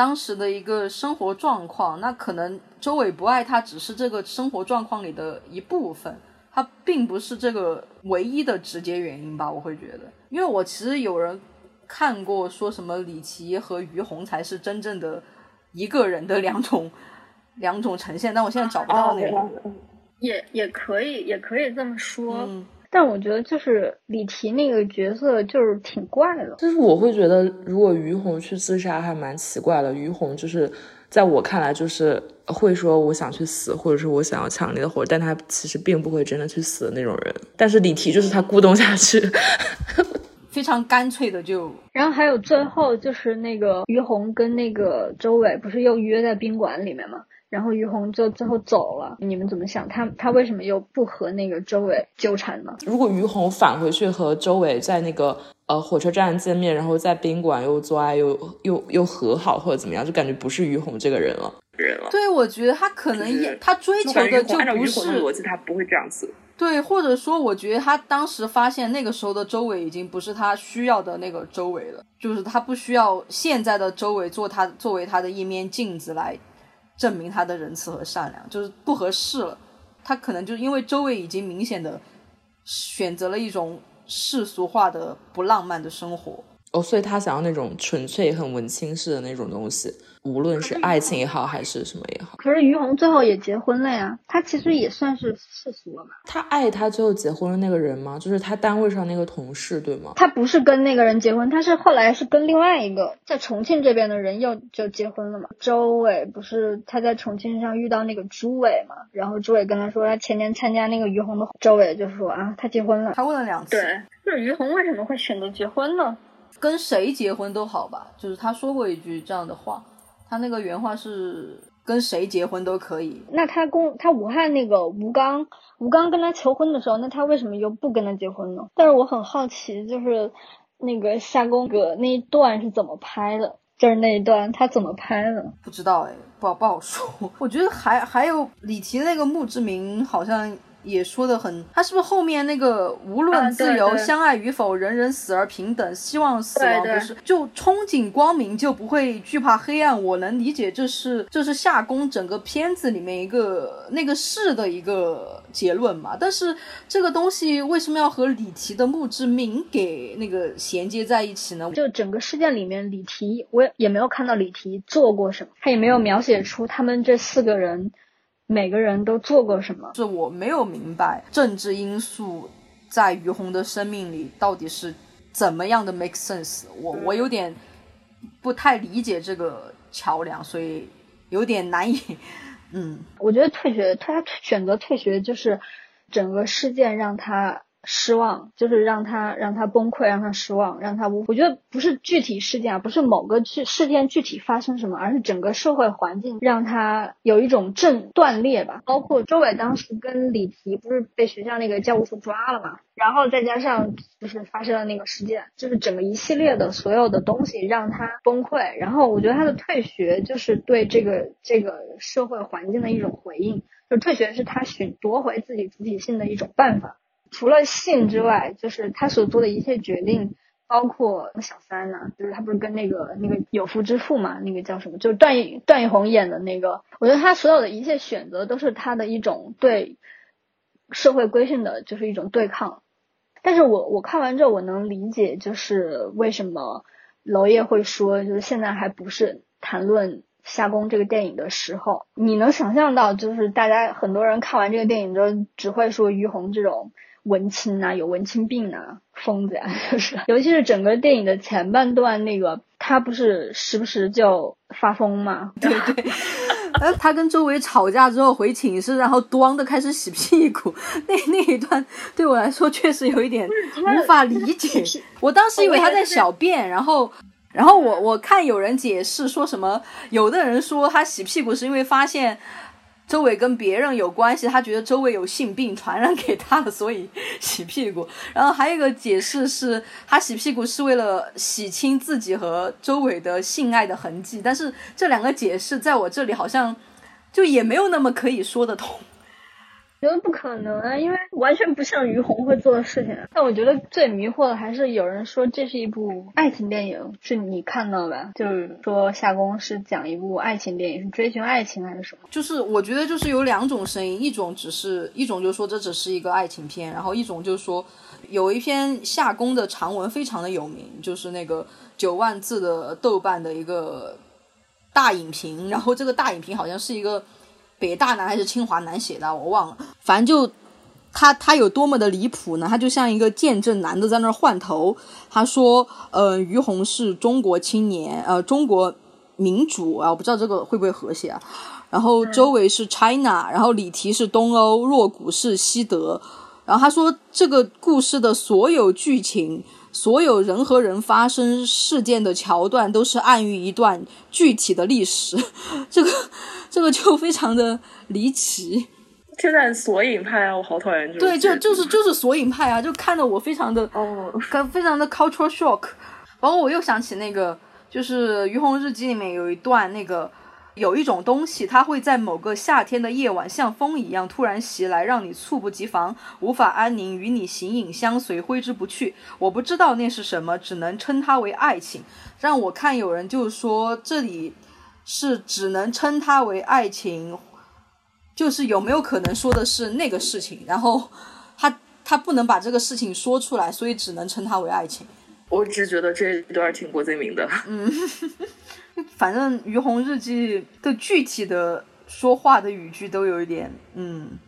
当时的一个生活状况。那可能周伟不爱他，只是这个生活状况里的一部分，他并不是这个唯一的直接原因吧？我会觉得，因为我其实有人看过说什么李琦和于红才是真正的一个人的两种两种呈现，但我现在找不到那个。也也可以，也可以这么说。嗯，但我觉得就是李提那个角色就是挺怪的。就是我会觉得，如果于红去自杀还蛮奇怪的。于红就是在我看来，就是会说我想去死，或者是我想要强烈的活，但他其实并不会真的去死的那种人。但是李提就是他咕咚下去，非常干脆的就。然后还有最后就是那个于红跟那个周伟不是又约在宾馆里面吗？然后于红就最后走了，你们怎么想？他他为什么又不和那个周伟纠缠呢？如果于红返回去和周伟在那个呃火车站见面，然后在宾馆又做爱又又又和好或者怎么样，就感觉不是于红这个人了。人了。对，我觉得他可能也他追求的就不是逻辑，他不会这样子。对，或者说，我觉得他当时发现那个时候的周伟已经不是他需要的那个周伟了，就是他不需要现在的周伟做他作为他的一面镜子来。证明他的仁慈和善良就是不合适了，他可能就因为周围已经明显的选择了一种世俗化的不浪漫的生活。哦，所以他想要那种纯粹很文青式的那种东西，无论是爱情也好，还是什么也好。可是于红最后也结婚了呀，他其实也算是世俗了吧？他爱他最后结婚的那个人吗？就是他单位上那个同事，对吗？他不是跟那个人结婚，他是后来是跟另外一个在重庆这边的人又就结婚了嘛。周伟不是他在重庆上遇到那个朱伟嘛，然后朱伟跟他说他前年参加那个于红的，周伟就说啊，他结婚了。他问了两次。对，就是于红为什么会选择结婚呢？跟谁结婚都好吧，就是他说过一句这样的话，他那个原话是跟谁结婚都可以。那他公他武汉那个吴刚，吴刚跟他求婚的时候，那他为什么又不跟他结婚呢？但是我很好奇，就是那个夏宫格那一段是怎么拍的？就是那一段他怎么拍的？不知道哎，不好不好说。我觉得还还有李琦那个墓志铭好像。也说的很，他是不是后面那个无论自由、相爱与否，人人死而平等，希望死亡不是就憧憬光明就不会惧怕黑暗？我能理解，这是这是夏宫整个片子里面一个那个是的一个结论嘛？但是这个东西为什么要和李提的墓志铭给那个衔接在一起呢？就整个事件里面，李提我也也没有看到李提做过什么，他也没有描写出他们这四个人。每个人都做过什么？是我没有明白政治因素在于红的生命里到底是怎么样的 make sense。我我有点不太理解这个桥梁，所以有点难以。嗯，我觉得退学，他选择退学就是整个事件让他。失望就是让他让他崩溃，让他失望，让他无。我觉得不是具体事件啊，不是某个事事件具体发生什么，而是整个社会环境让他有一种震断裂吧。包括周伟当时跟李提不是被学校那个教务处抓了嘛，然后再加上就是发生了那个事件，就是整个一系列的所有的东西让他崩溃。然后我觉得他的退学就是对这个这个社会环境的一种回应，就退学是他寻夺回自己主体性的一种办法。除了性之外，就是他所做的一切决定，包括小三呢，就是他不是跟那个那个有夫之妇嘛，那个叫什么，就是段段奕宏演的那个，我觉得他所有的一切选择都是他的一种对社会规训的，就是一种对抗。但是我我看完之后，我能理解，就是为什么娄烨会说，就是现在还不是谈论。夏宫这个电影的时候，你能想象到，就是大家很多人看完这个电影之后，只会说于红这种文青啊，有文青病啊，疯子呀，就是，尤其是整个电影的前半段，那个他不是时不时就发疯嘛？对对，他跟周围吵架之后回寝室，然后咣的开始洗屁股，那那一段对我来说确实有一点无法理解，我当时以为他在小便，然后。然后我我看有人解释说什么，有的人说他洗屁股是因为发现周伟跟别人有关系，他觉得周围有性病传染给他了，所以洗屁股。然后还有一个解释是，他洗屁股是为了洗清自己和周伟的性爱的痕迹。但是这两个解释在我这里好像就也没有那么可以说得通。觉得不可能啊，因为完全不像于红会做的事情。但我觉得最迷惑的还是有人说这是一部爱情电影，是你看到的，就是说夏宫是讲一部爱情电影，是追寻爱情还是什么？就是我觉得就是有两种声音，一种只是一种就是说这只是一个爱情片，然后一种就是说有一篇夏宫的长文非常的有名，就是那个九万字的豆瓣的一个大影评，然后这个大影评好像是一个。北大男还是清华男写的，我忘了。反正就他他有多么的离谱呢？他就像一个见证男的在那儿换头。他说：“呃，于红是中国青年，呃，中国民主啊，我不知道这个会不会和谐啊。然后周围是 China，然后李提是东欧，若谷是西德。然后他说这个故事的所有剧情。”所有人和人发生事件的桥段都是暗喻一段具体的历史，这个这个就非常的离奇。现在索引派啊，我好讨厌这种。对，就就是就是索引派啊，就看得我非常的哦，非常的 cultural shock。然后我又想起那个，就是《于红日记》里面有一段那个。有一种东西，它会在某个夏天的夜晚，像风一样突然袭来，让你猝不及防，无法安宁，与你形影相随，挥之不去。我不知道那是什么，只能称它为爱情。让我看，有人就说这里是只能称它为爱情，就是有没有可能说的是那个事情？然后 他他不能把这个事情说出来，所以只能称它为爱情。我只觉得这一段挺郭敬明的。嗯。反正《于红日记》的具体的说话的语句都有一点嗯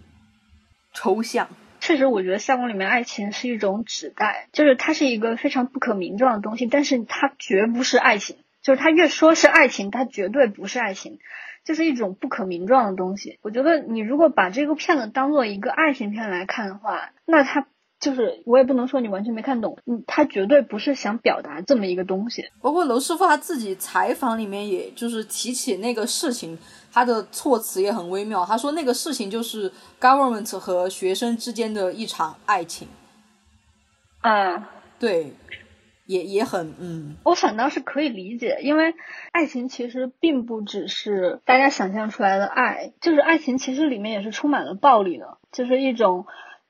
抽象。确实，我觉得夏宫里面爱情是一种指代，就是它是一个非常不可名状的东西，但是它绝不是爱情。就是他越说是爱情，他绝对不是爱情，就是一种不可名状的东西。我觉得你如果把这个片子当做一个爱情片来看的话，那他。就是我也不能说你完全没看懂，嗯，他绝对不是想表达这么一个东西。包括娄师傅他自己采访里面，也就是提起那个事情，他的措辞也很微妙。他说那个事情就是 government 和学生之间的一场爱情。嗯，对，也也很嗯，我反倒是可以理解，因为爱情其实并不只是大家想象出来的爱，就是爱情其实里面也是充满了暴力的，就是一种。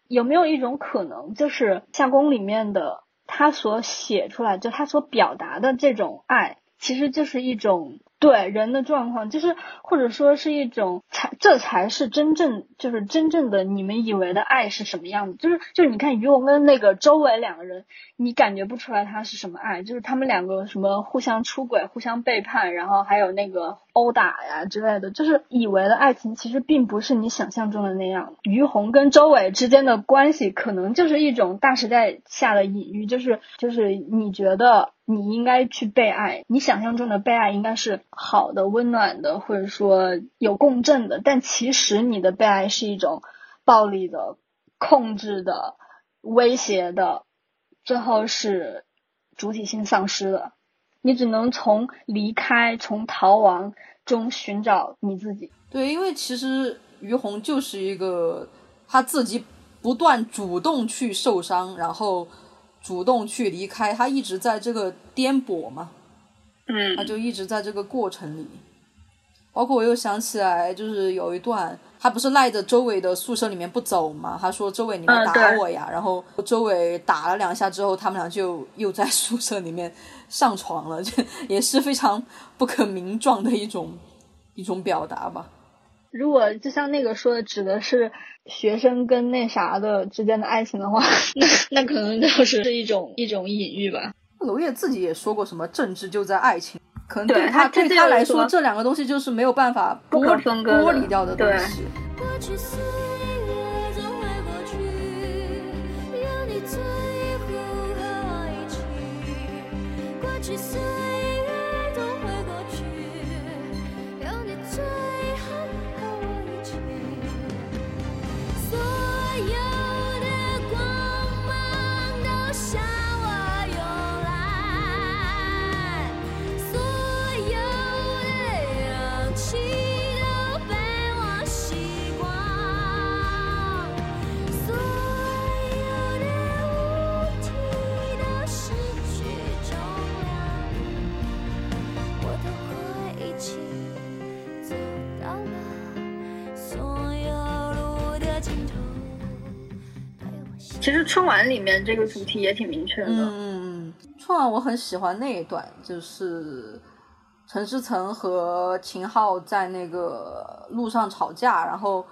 有没有一种可能，就是夏宫里面的他所写出来，就他所表达的这种爱，其实就是一种。对人的状况，就是或者说是一种才，这才是真正就是真正的你们以为的爱是什么样子？就是就是你看于红跟那个周围两个人，你感觉不出来他是什么爱，就是他们两个什么互相出轨、互相背叛，然后还有那个殴打呀之类的，就是以为的爱情，其实并不是你想象中的那样。于红跟周伟之间的关系，可能就是一种大时代下的隐喻，就是就是你觉得。你应该去被爱，你想象中的被爱应该是好的、温暖的，或者说有共振的。但其实你的被爱是一种暴力的、控制的、威胁的，最后是主体性丧失的。你只能从离开、从逃亡中寻找你自己。对，因为其实于红就是一个他自己不断主动去受伤，然后。主动去离开，他一直在这个颠簸嘛，嗯，他就一直在这个过程里。包括我又想起来，就是有一段，他不是赖着周伟的宿舍里面不走嘛？他说：“周伟，你来打我呀！”然后周伟打了两下之后，他们俩就又在宿舍里面上床了，这也是非常不可名状的一种一种表达吧。如果就像那个说的，指的是学生跟那啥的之间的爱情的话，那那可能就是一种一种隐喻吧。娄烨自己也说过，什么政治就在爱情，可能对他对,他来说，这两个东西就是没有办法剥剥离掉的东西。过去岁月总会过去，有你最后和我一起。过去岁。其实春晚里面这个主题也挺明确的。嗯嗯嗯，春晚我很喜欢那一段，就是陈思诚和秦昊在那个路上吵架，然后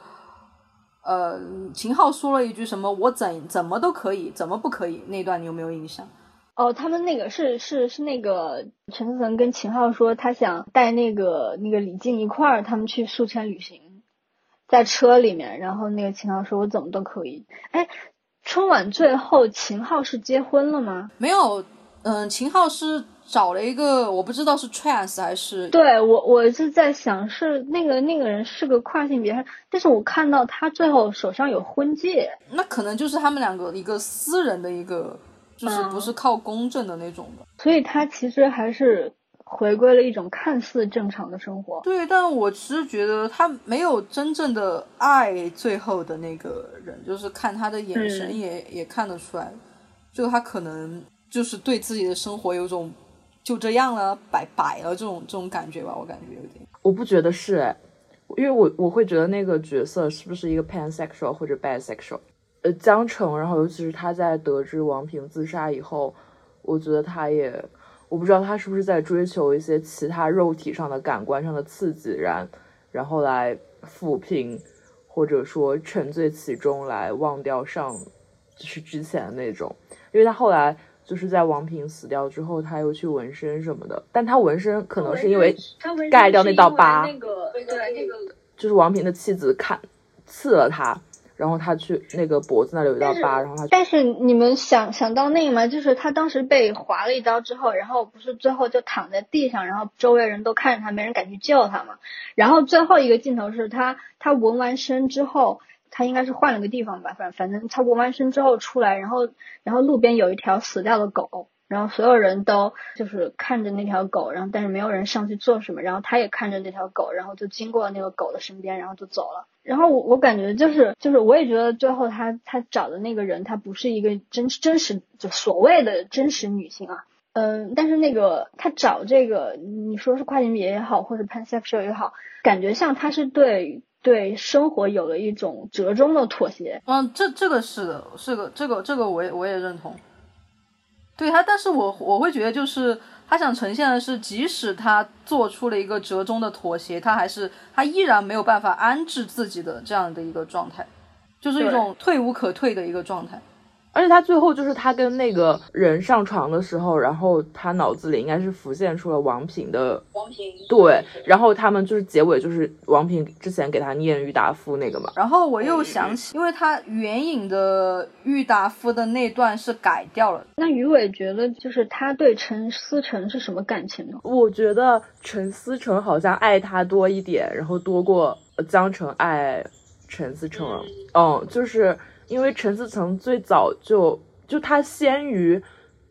呃，秦昊说了一句什么“我怎怎么都可以，怎么不可以”那段你有没有印象？哦，他们那个是是是那个陈思诚跟秦昊说，他想带那个那个李静一块儿，他们去宿迁旅行，在车里面，然后那个秦昊说：“我怎么都可以。”哎，春晚最后秦昊是结婚了吗？没有，嗯，秦昊是找了一个，我不知道是 trans 还是对我，我是在想是那个那个人是个跨性别，但是我看到他最后手上有婚戒，那可能就是他们两个一个私人的一个。就是不是靠公证的那种的，所以他其实还是回归了一种看似正常的生活。对，但我其实觉得他没有真正的爱最后的那个人，就是看他的眼神也也看得出来，就他可能就是对自己的生活有种就这样了，摆摆了这种这种感觉吧，我感觉有点。我不觉得是哎，因为我我会觉得那个角色是不是一个 pansexual 或者 bisexual。呃，江澄，然后尤其是他在得知王平自杀以后，我觉得他也，我不知道他是不是在追求一些其他肉体上的感官上的刺激，然然后来抚平，或者说沉醉其中来忘掉上就是之前的那种，因为他后来就是在王平死掉之后，他又去纹身什么的，但他纹身可能是因为盖掉那道疤，那个对那个就是王平的妻子砍刺了他。然后他去那个脖子那里有一道疤，然后他。但是你们想想到那个吗？就是他当时被划了一刀之后，然后不是最后就躺在地上，然后周围人都看着他，没人敢去救他嘛。然后最后一个镜头是他他纹完身之后，他应该是换了个地方吧，反反正他纹完身之后出来，然后然后路边有一条死掉的狗。然后所有人都就是看着那条狗，然后但是没有人上去做什么。然后他也看着那条狗，然后就经过那个狗的身边，然后就走了。然后我我感觉就是就是我也觉得最后他他找的那个人，他不是一个真真实就所谓的真实女性啊。嗯，但是那个他找这个你说是跨性别也好，或者 pansexual 也好，感觉像他是对对生活有了一种折中的妥协。嗯，这这个是的，是个这个这个我也我也认同。对他，但是我我会觉得，就是他想呈现的是，即使他做出了一个折中的妥协，他还是他依然没有办法安置自己的这样的一个状态，就是一种退无可退的一个状态。而且他最后就是他跟那个人上床的时候，然后他脑子里应该是浮现出了王平的王平对，然后他们就是结尾就是王平之前给他念郁达夫那个嘛。然后我又想起，因为他援引的郁达夫的那段是改掉了。那于伟觉得就是他对陈思诚是什么感情呢？我觉得陈思诚好像爱他多一点，然后多过江澄爱陈思诚。嗯，就是。因为陈思诚最早就就他先于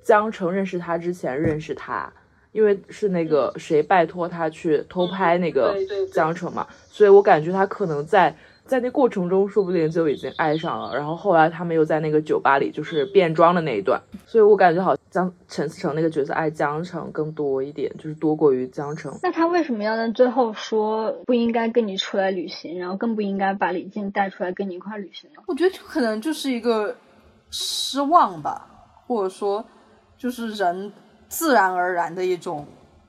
江澄认识他之前认识他，因为是那个谁拜托他去偷拍那个江澄嘛，所以我感觉他可能在。在那过程中，说不定就已经爱上了。然后后来他们又在那个酒吧里，就是变装的那一段。所以我感觉好像陈思诚那个角色爱江澄更多一点，就是多过于江澄。那他为什么要在最后说不应该跟你出来旅行，然后更不应该把李静带出来跟你一块旅行呢？我觉得可能就是一个失望吧，或者说就是人自然而然的一种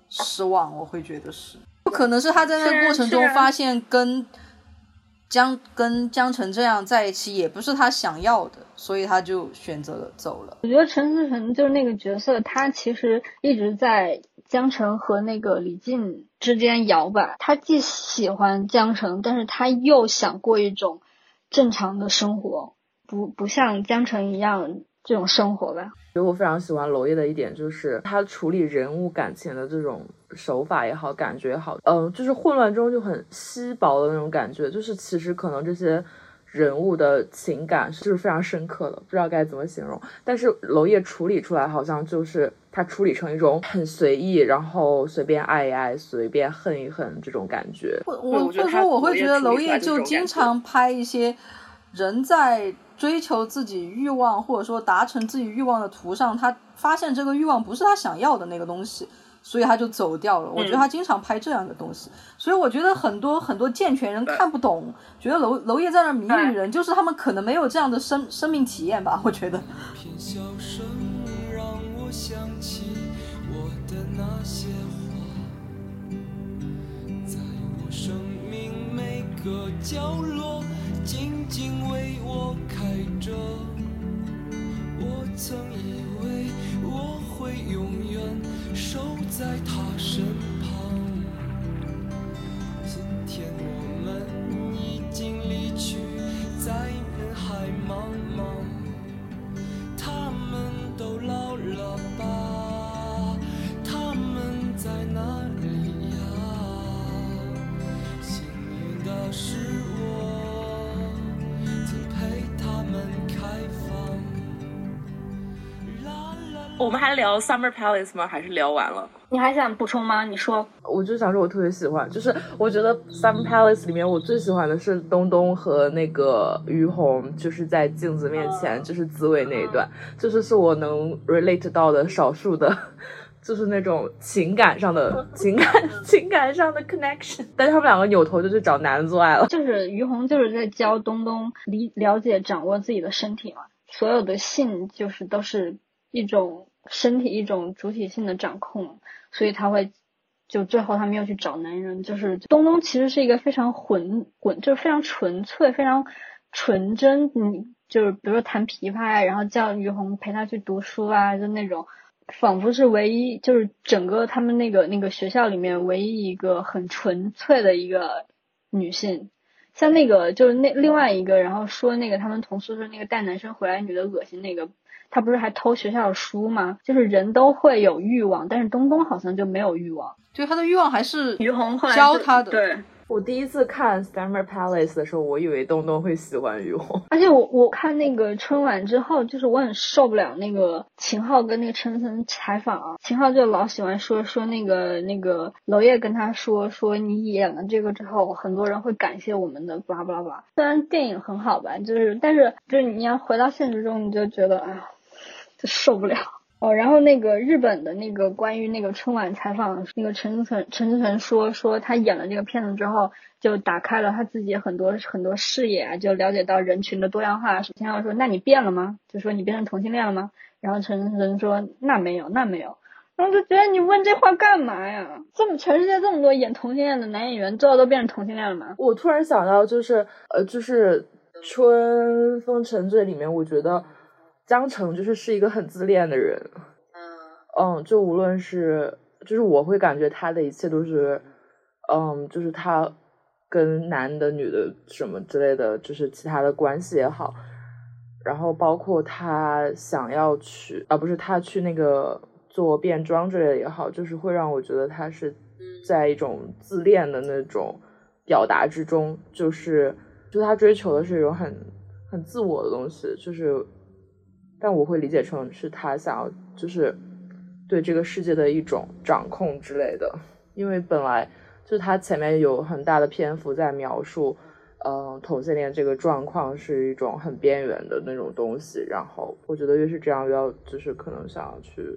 失望。我会觉得是，不可能是他在那个过程中发现跟。江跟江澄这样在一起也不是他想要的，所以他就选择了走了。我觉得陈思诚就是那个角色，他其实一直在江澄和那个李静之间摇摆。他既喜欢江澄，但是他又想过一种正常的生活，不不像江澄一样这种生活吧。其实我非常喜欢娄烨的一点，就是他处理人物感情的这种手法也好，感觉也好，嗯，就是混乱中就很稀薄的那种感觉。就是其实可能这些人物的情感是非常深刻的，不知道该怎么形容。但是娄烨处理出来，好像就是他处理成一种很随意，然后随便爱一爱，随便恨一恨这种感觉。我我或者说我会觉得娄烨就经常拍一些人在。追求自己欲望，或者说达成自己欲望的途上，他发现这个欲望不是他想要的那个东西，所以他就走掉了。我觉得他经常拍这样的东西，所以我觉得很多很多健全人看不懂，觉得娄娄烨在那迷女人，就是他们可能没有这样的生生命体验吧，我觉得。片笑声让我想起我的那些话，在我生命每个角落静静为我开着。我曾以为我会永远守在他身旁，今天我们已经离去，在人海茫茫。他们都老了吧？他们在哪里呀？幸运的是我们还聊 Summer Palace 吗？还是聊完了？你还想补充吗？你说。我就想说，我特别喜欢，就是我觉得 Summer Palace 里面我最喜欢的是东东和那个于红，就是在镜子面前就是自慰那一段，就是是我能 relate 到的少数的，就是那种情感上的 情感情感上的 connection。但是他们两个扭头就去找男的做爱了。就是于红就是在教东东理了解掌握自己的身体嘛，所有的性就是都是一种身体一种主体性的掌控，所以他会就最后他们又去找男人，就是东东其实是一个非常混混，就是非常纯粹、非常纯真，嗯，就是比如说弹琵琶呀，然后叫于红陪他去读书啊，就那种。仿佛是唯一，就是整个他们那个那个学校里面唯一一个很纯粹的一个女性，像那个就是那另外一个，然后说那个他们同宿舍那个带男生回来女的恶心那个，她不是还偷学校的书吗？就是人都会有欲望，但是东东好像就没有欲望。对他的欲望还是于红后来教他的，对，我第一次看 Summer Palace 的时候，我以为东东会喜欢于红。而且我我看那个春晚之后，就是我很受不了那个秦昊跟那个陈森采访啊，秦昊就老喜欢说说那个那个娄烨跟他说说你演了这个之后，很多人会感谢我们的，巴拉巴拉巴拉。虽然电影很好吧，就是但是就是你要回到现实中，你就觉得哎呀，受不了。哦，然后那个日本的那个关于那个春晚采访，那个陈思诚陈思诚说说他演了这个片子之后，就打开了他自己很多很多视野啊，就了解到人群的多样化。首先要说，那你变了吗？就说你变成同性恋了吗？然后陈思诚说那没有，那没有。然后就觉得你问这话干嘛呀？这么全世界这么多演同性恋的男演员，最后都变成同性恋了吗？我突然想到，就是呃，就是《春风沉醉》里面，我觉得江澄就是是一个很自恋的人。嗯，就无论是，就是我会感觉他的一切都是，嗯，就是他跟男的、女的什么之类的，就是其他的关系也好，然后包括他想要去，啊，不是他去那个做变装之类的也好，就是会让我觉得他是在一种自恋的那种表达之中，就是，就他追求的是一种很很自我的东西，就是，但我会理解成是他想要，就是。对这个世界的一种掌控之类的，因为本来就是他前面有很大的篇幅在描述，嗯，同性恋这个状况是一种很边缘的那种东西，然后我觉得越是这样，越要就是可能想要去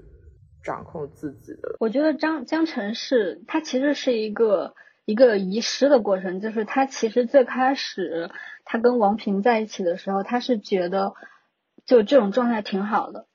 掌控自己的。我觉得张江澄是他其实是一个一个遗失的过程，就是他其实最开始他跟王平在一起的时候，他是觉得就这种状态挺好的。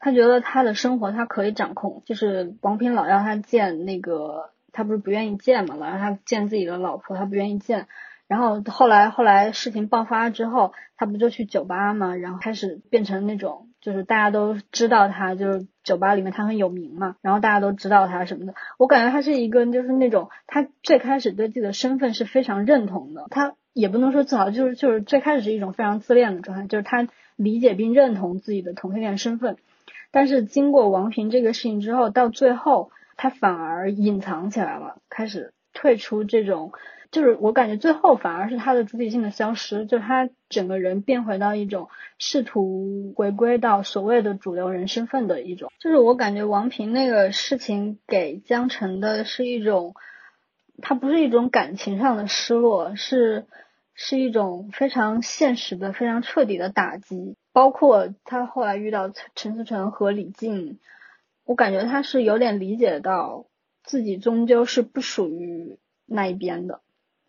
他觉得他的生活他可以掌控，就是王平老要他见那个，他不是不愿意见嘛，老让他见自己的老婆，他不愿意见。然后后来后来事情爆发之后，他不就去酒吧嘛，然后开始变成那种，就是大家都知道他，就是酒吧里面他很有名嘛，然后大家都知道他什么的。我感觉他是一个就是那种，他最开始对自己的身份是非常认同的，他也不能说自豪，就是就是最开始是一种非常自恋的状态，就是他理解并认同自己的同性恋身份。但是经过王平这个事情之后，到最后他反而隐藏起来了，开始退出这种，就是我感觉最后反而是他的主体性的消失，就他整个人变回到一种试图回归到所谓的主流人身份的一种，就是我感觉王平那个事情给江澄的是一种，他不是一种感情上的失落，是是一种非常现实的、非常彻底的打击。包括他后来遇到陈思诚和李静，我感觉他是有点理解到自己终究是不属于那一边的，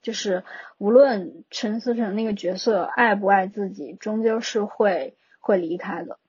就是无论陈思诚那个角色爱不爱自己，终究是会会离开的。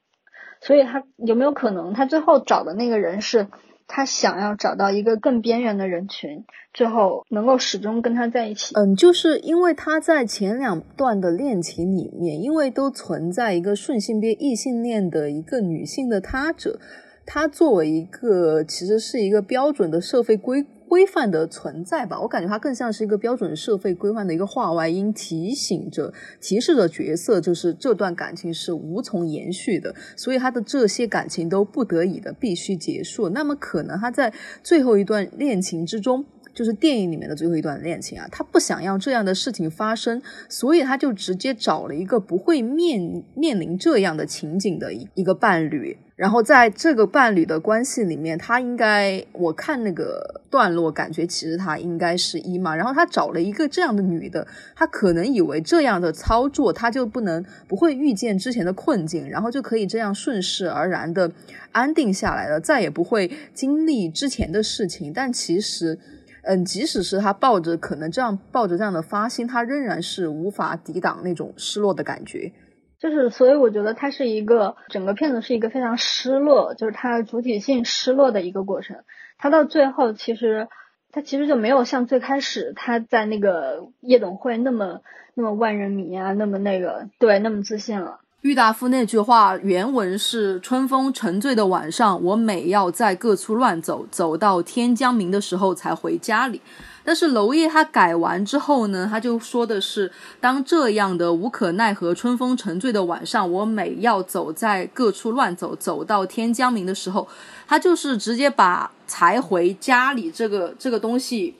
所以他有没有可能，他最后找的那个人是他想要找到一个更边缘的人群，最后能够始终跟他在一起？嗯，就是因为他在前两段的恋情里面，因为都存在一个顺性别异性恋的一个女性的他者，他作为一个其实是一个标准的社会规。规范的存在吧，我感觉它更像是一个标准社会规范的一个话外音，提醒着、提示着角色，就是这段感情是无从延续的，所以他的这些感情都不得已的必须结束。那么可能他在最后一段恋情之中，就是电影里面的最后一段恋情啊，他不想要这样的事情发生，所以他就直接找了一个不会面面临这样的情景的一一个伴侣。然后在这个伴侣的关系里面，他应该我看那个段落，感觉其实他应该是一嘛。然后他找了一个这样的女的，他可能以为这样的操作，他就不能不会遇见之前的困境，然后就可以这样顺势而然的安定下来了，再也不会经历之前的事情。但其实，嗯，即使是他抱着可能这样抱着这样的发心，他仍然是无法抵挡那种失落的感觉。就是，所以我觉得它是一个整个片子是一个非常失落，就是它主体性失落的一个过程。它到最后，其实它其实就没有像最开始他在那个夜总会那么那么万人迷啊，那么那个对，那么自信了。郁达夫那句话原文是：“春风沉醉的晚上，我每要在各处乱走，走到天将明的时候才回家里。”但是娄烨他改完之后呢，他就说的是，当这样的无可奈何、春风沉醉的晚上，我每要走在各处乱走，走到天将明的时候，他就是直接把才回家里这个这个东西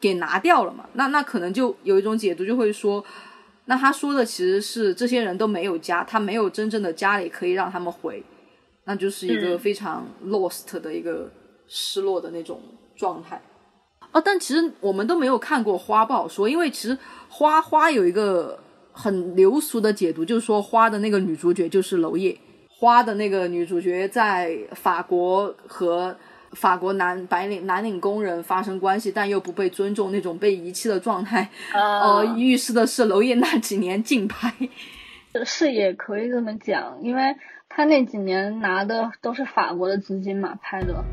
给拿掉了嘛。那那可能就有一种解读就会说，那他说的其实是这些人都没有家，他没有真正的家里可以让他们回，那就是一个非常 lost 的一个失落的那种状态。哦，但其实我们都没有看过花，不好说。因为其实花花有一个很流俗的解读，就是说花的那个女主角就是娄烨，花的那个女主角在法国和法国男白领蓝领工人发生关系，但又不被尊重，那种被遗弃的状态。呃，预示的是娄烨那几年竞拍，是也可以这么讲，因为他那几年拿的都是法国的资金嘛拍的。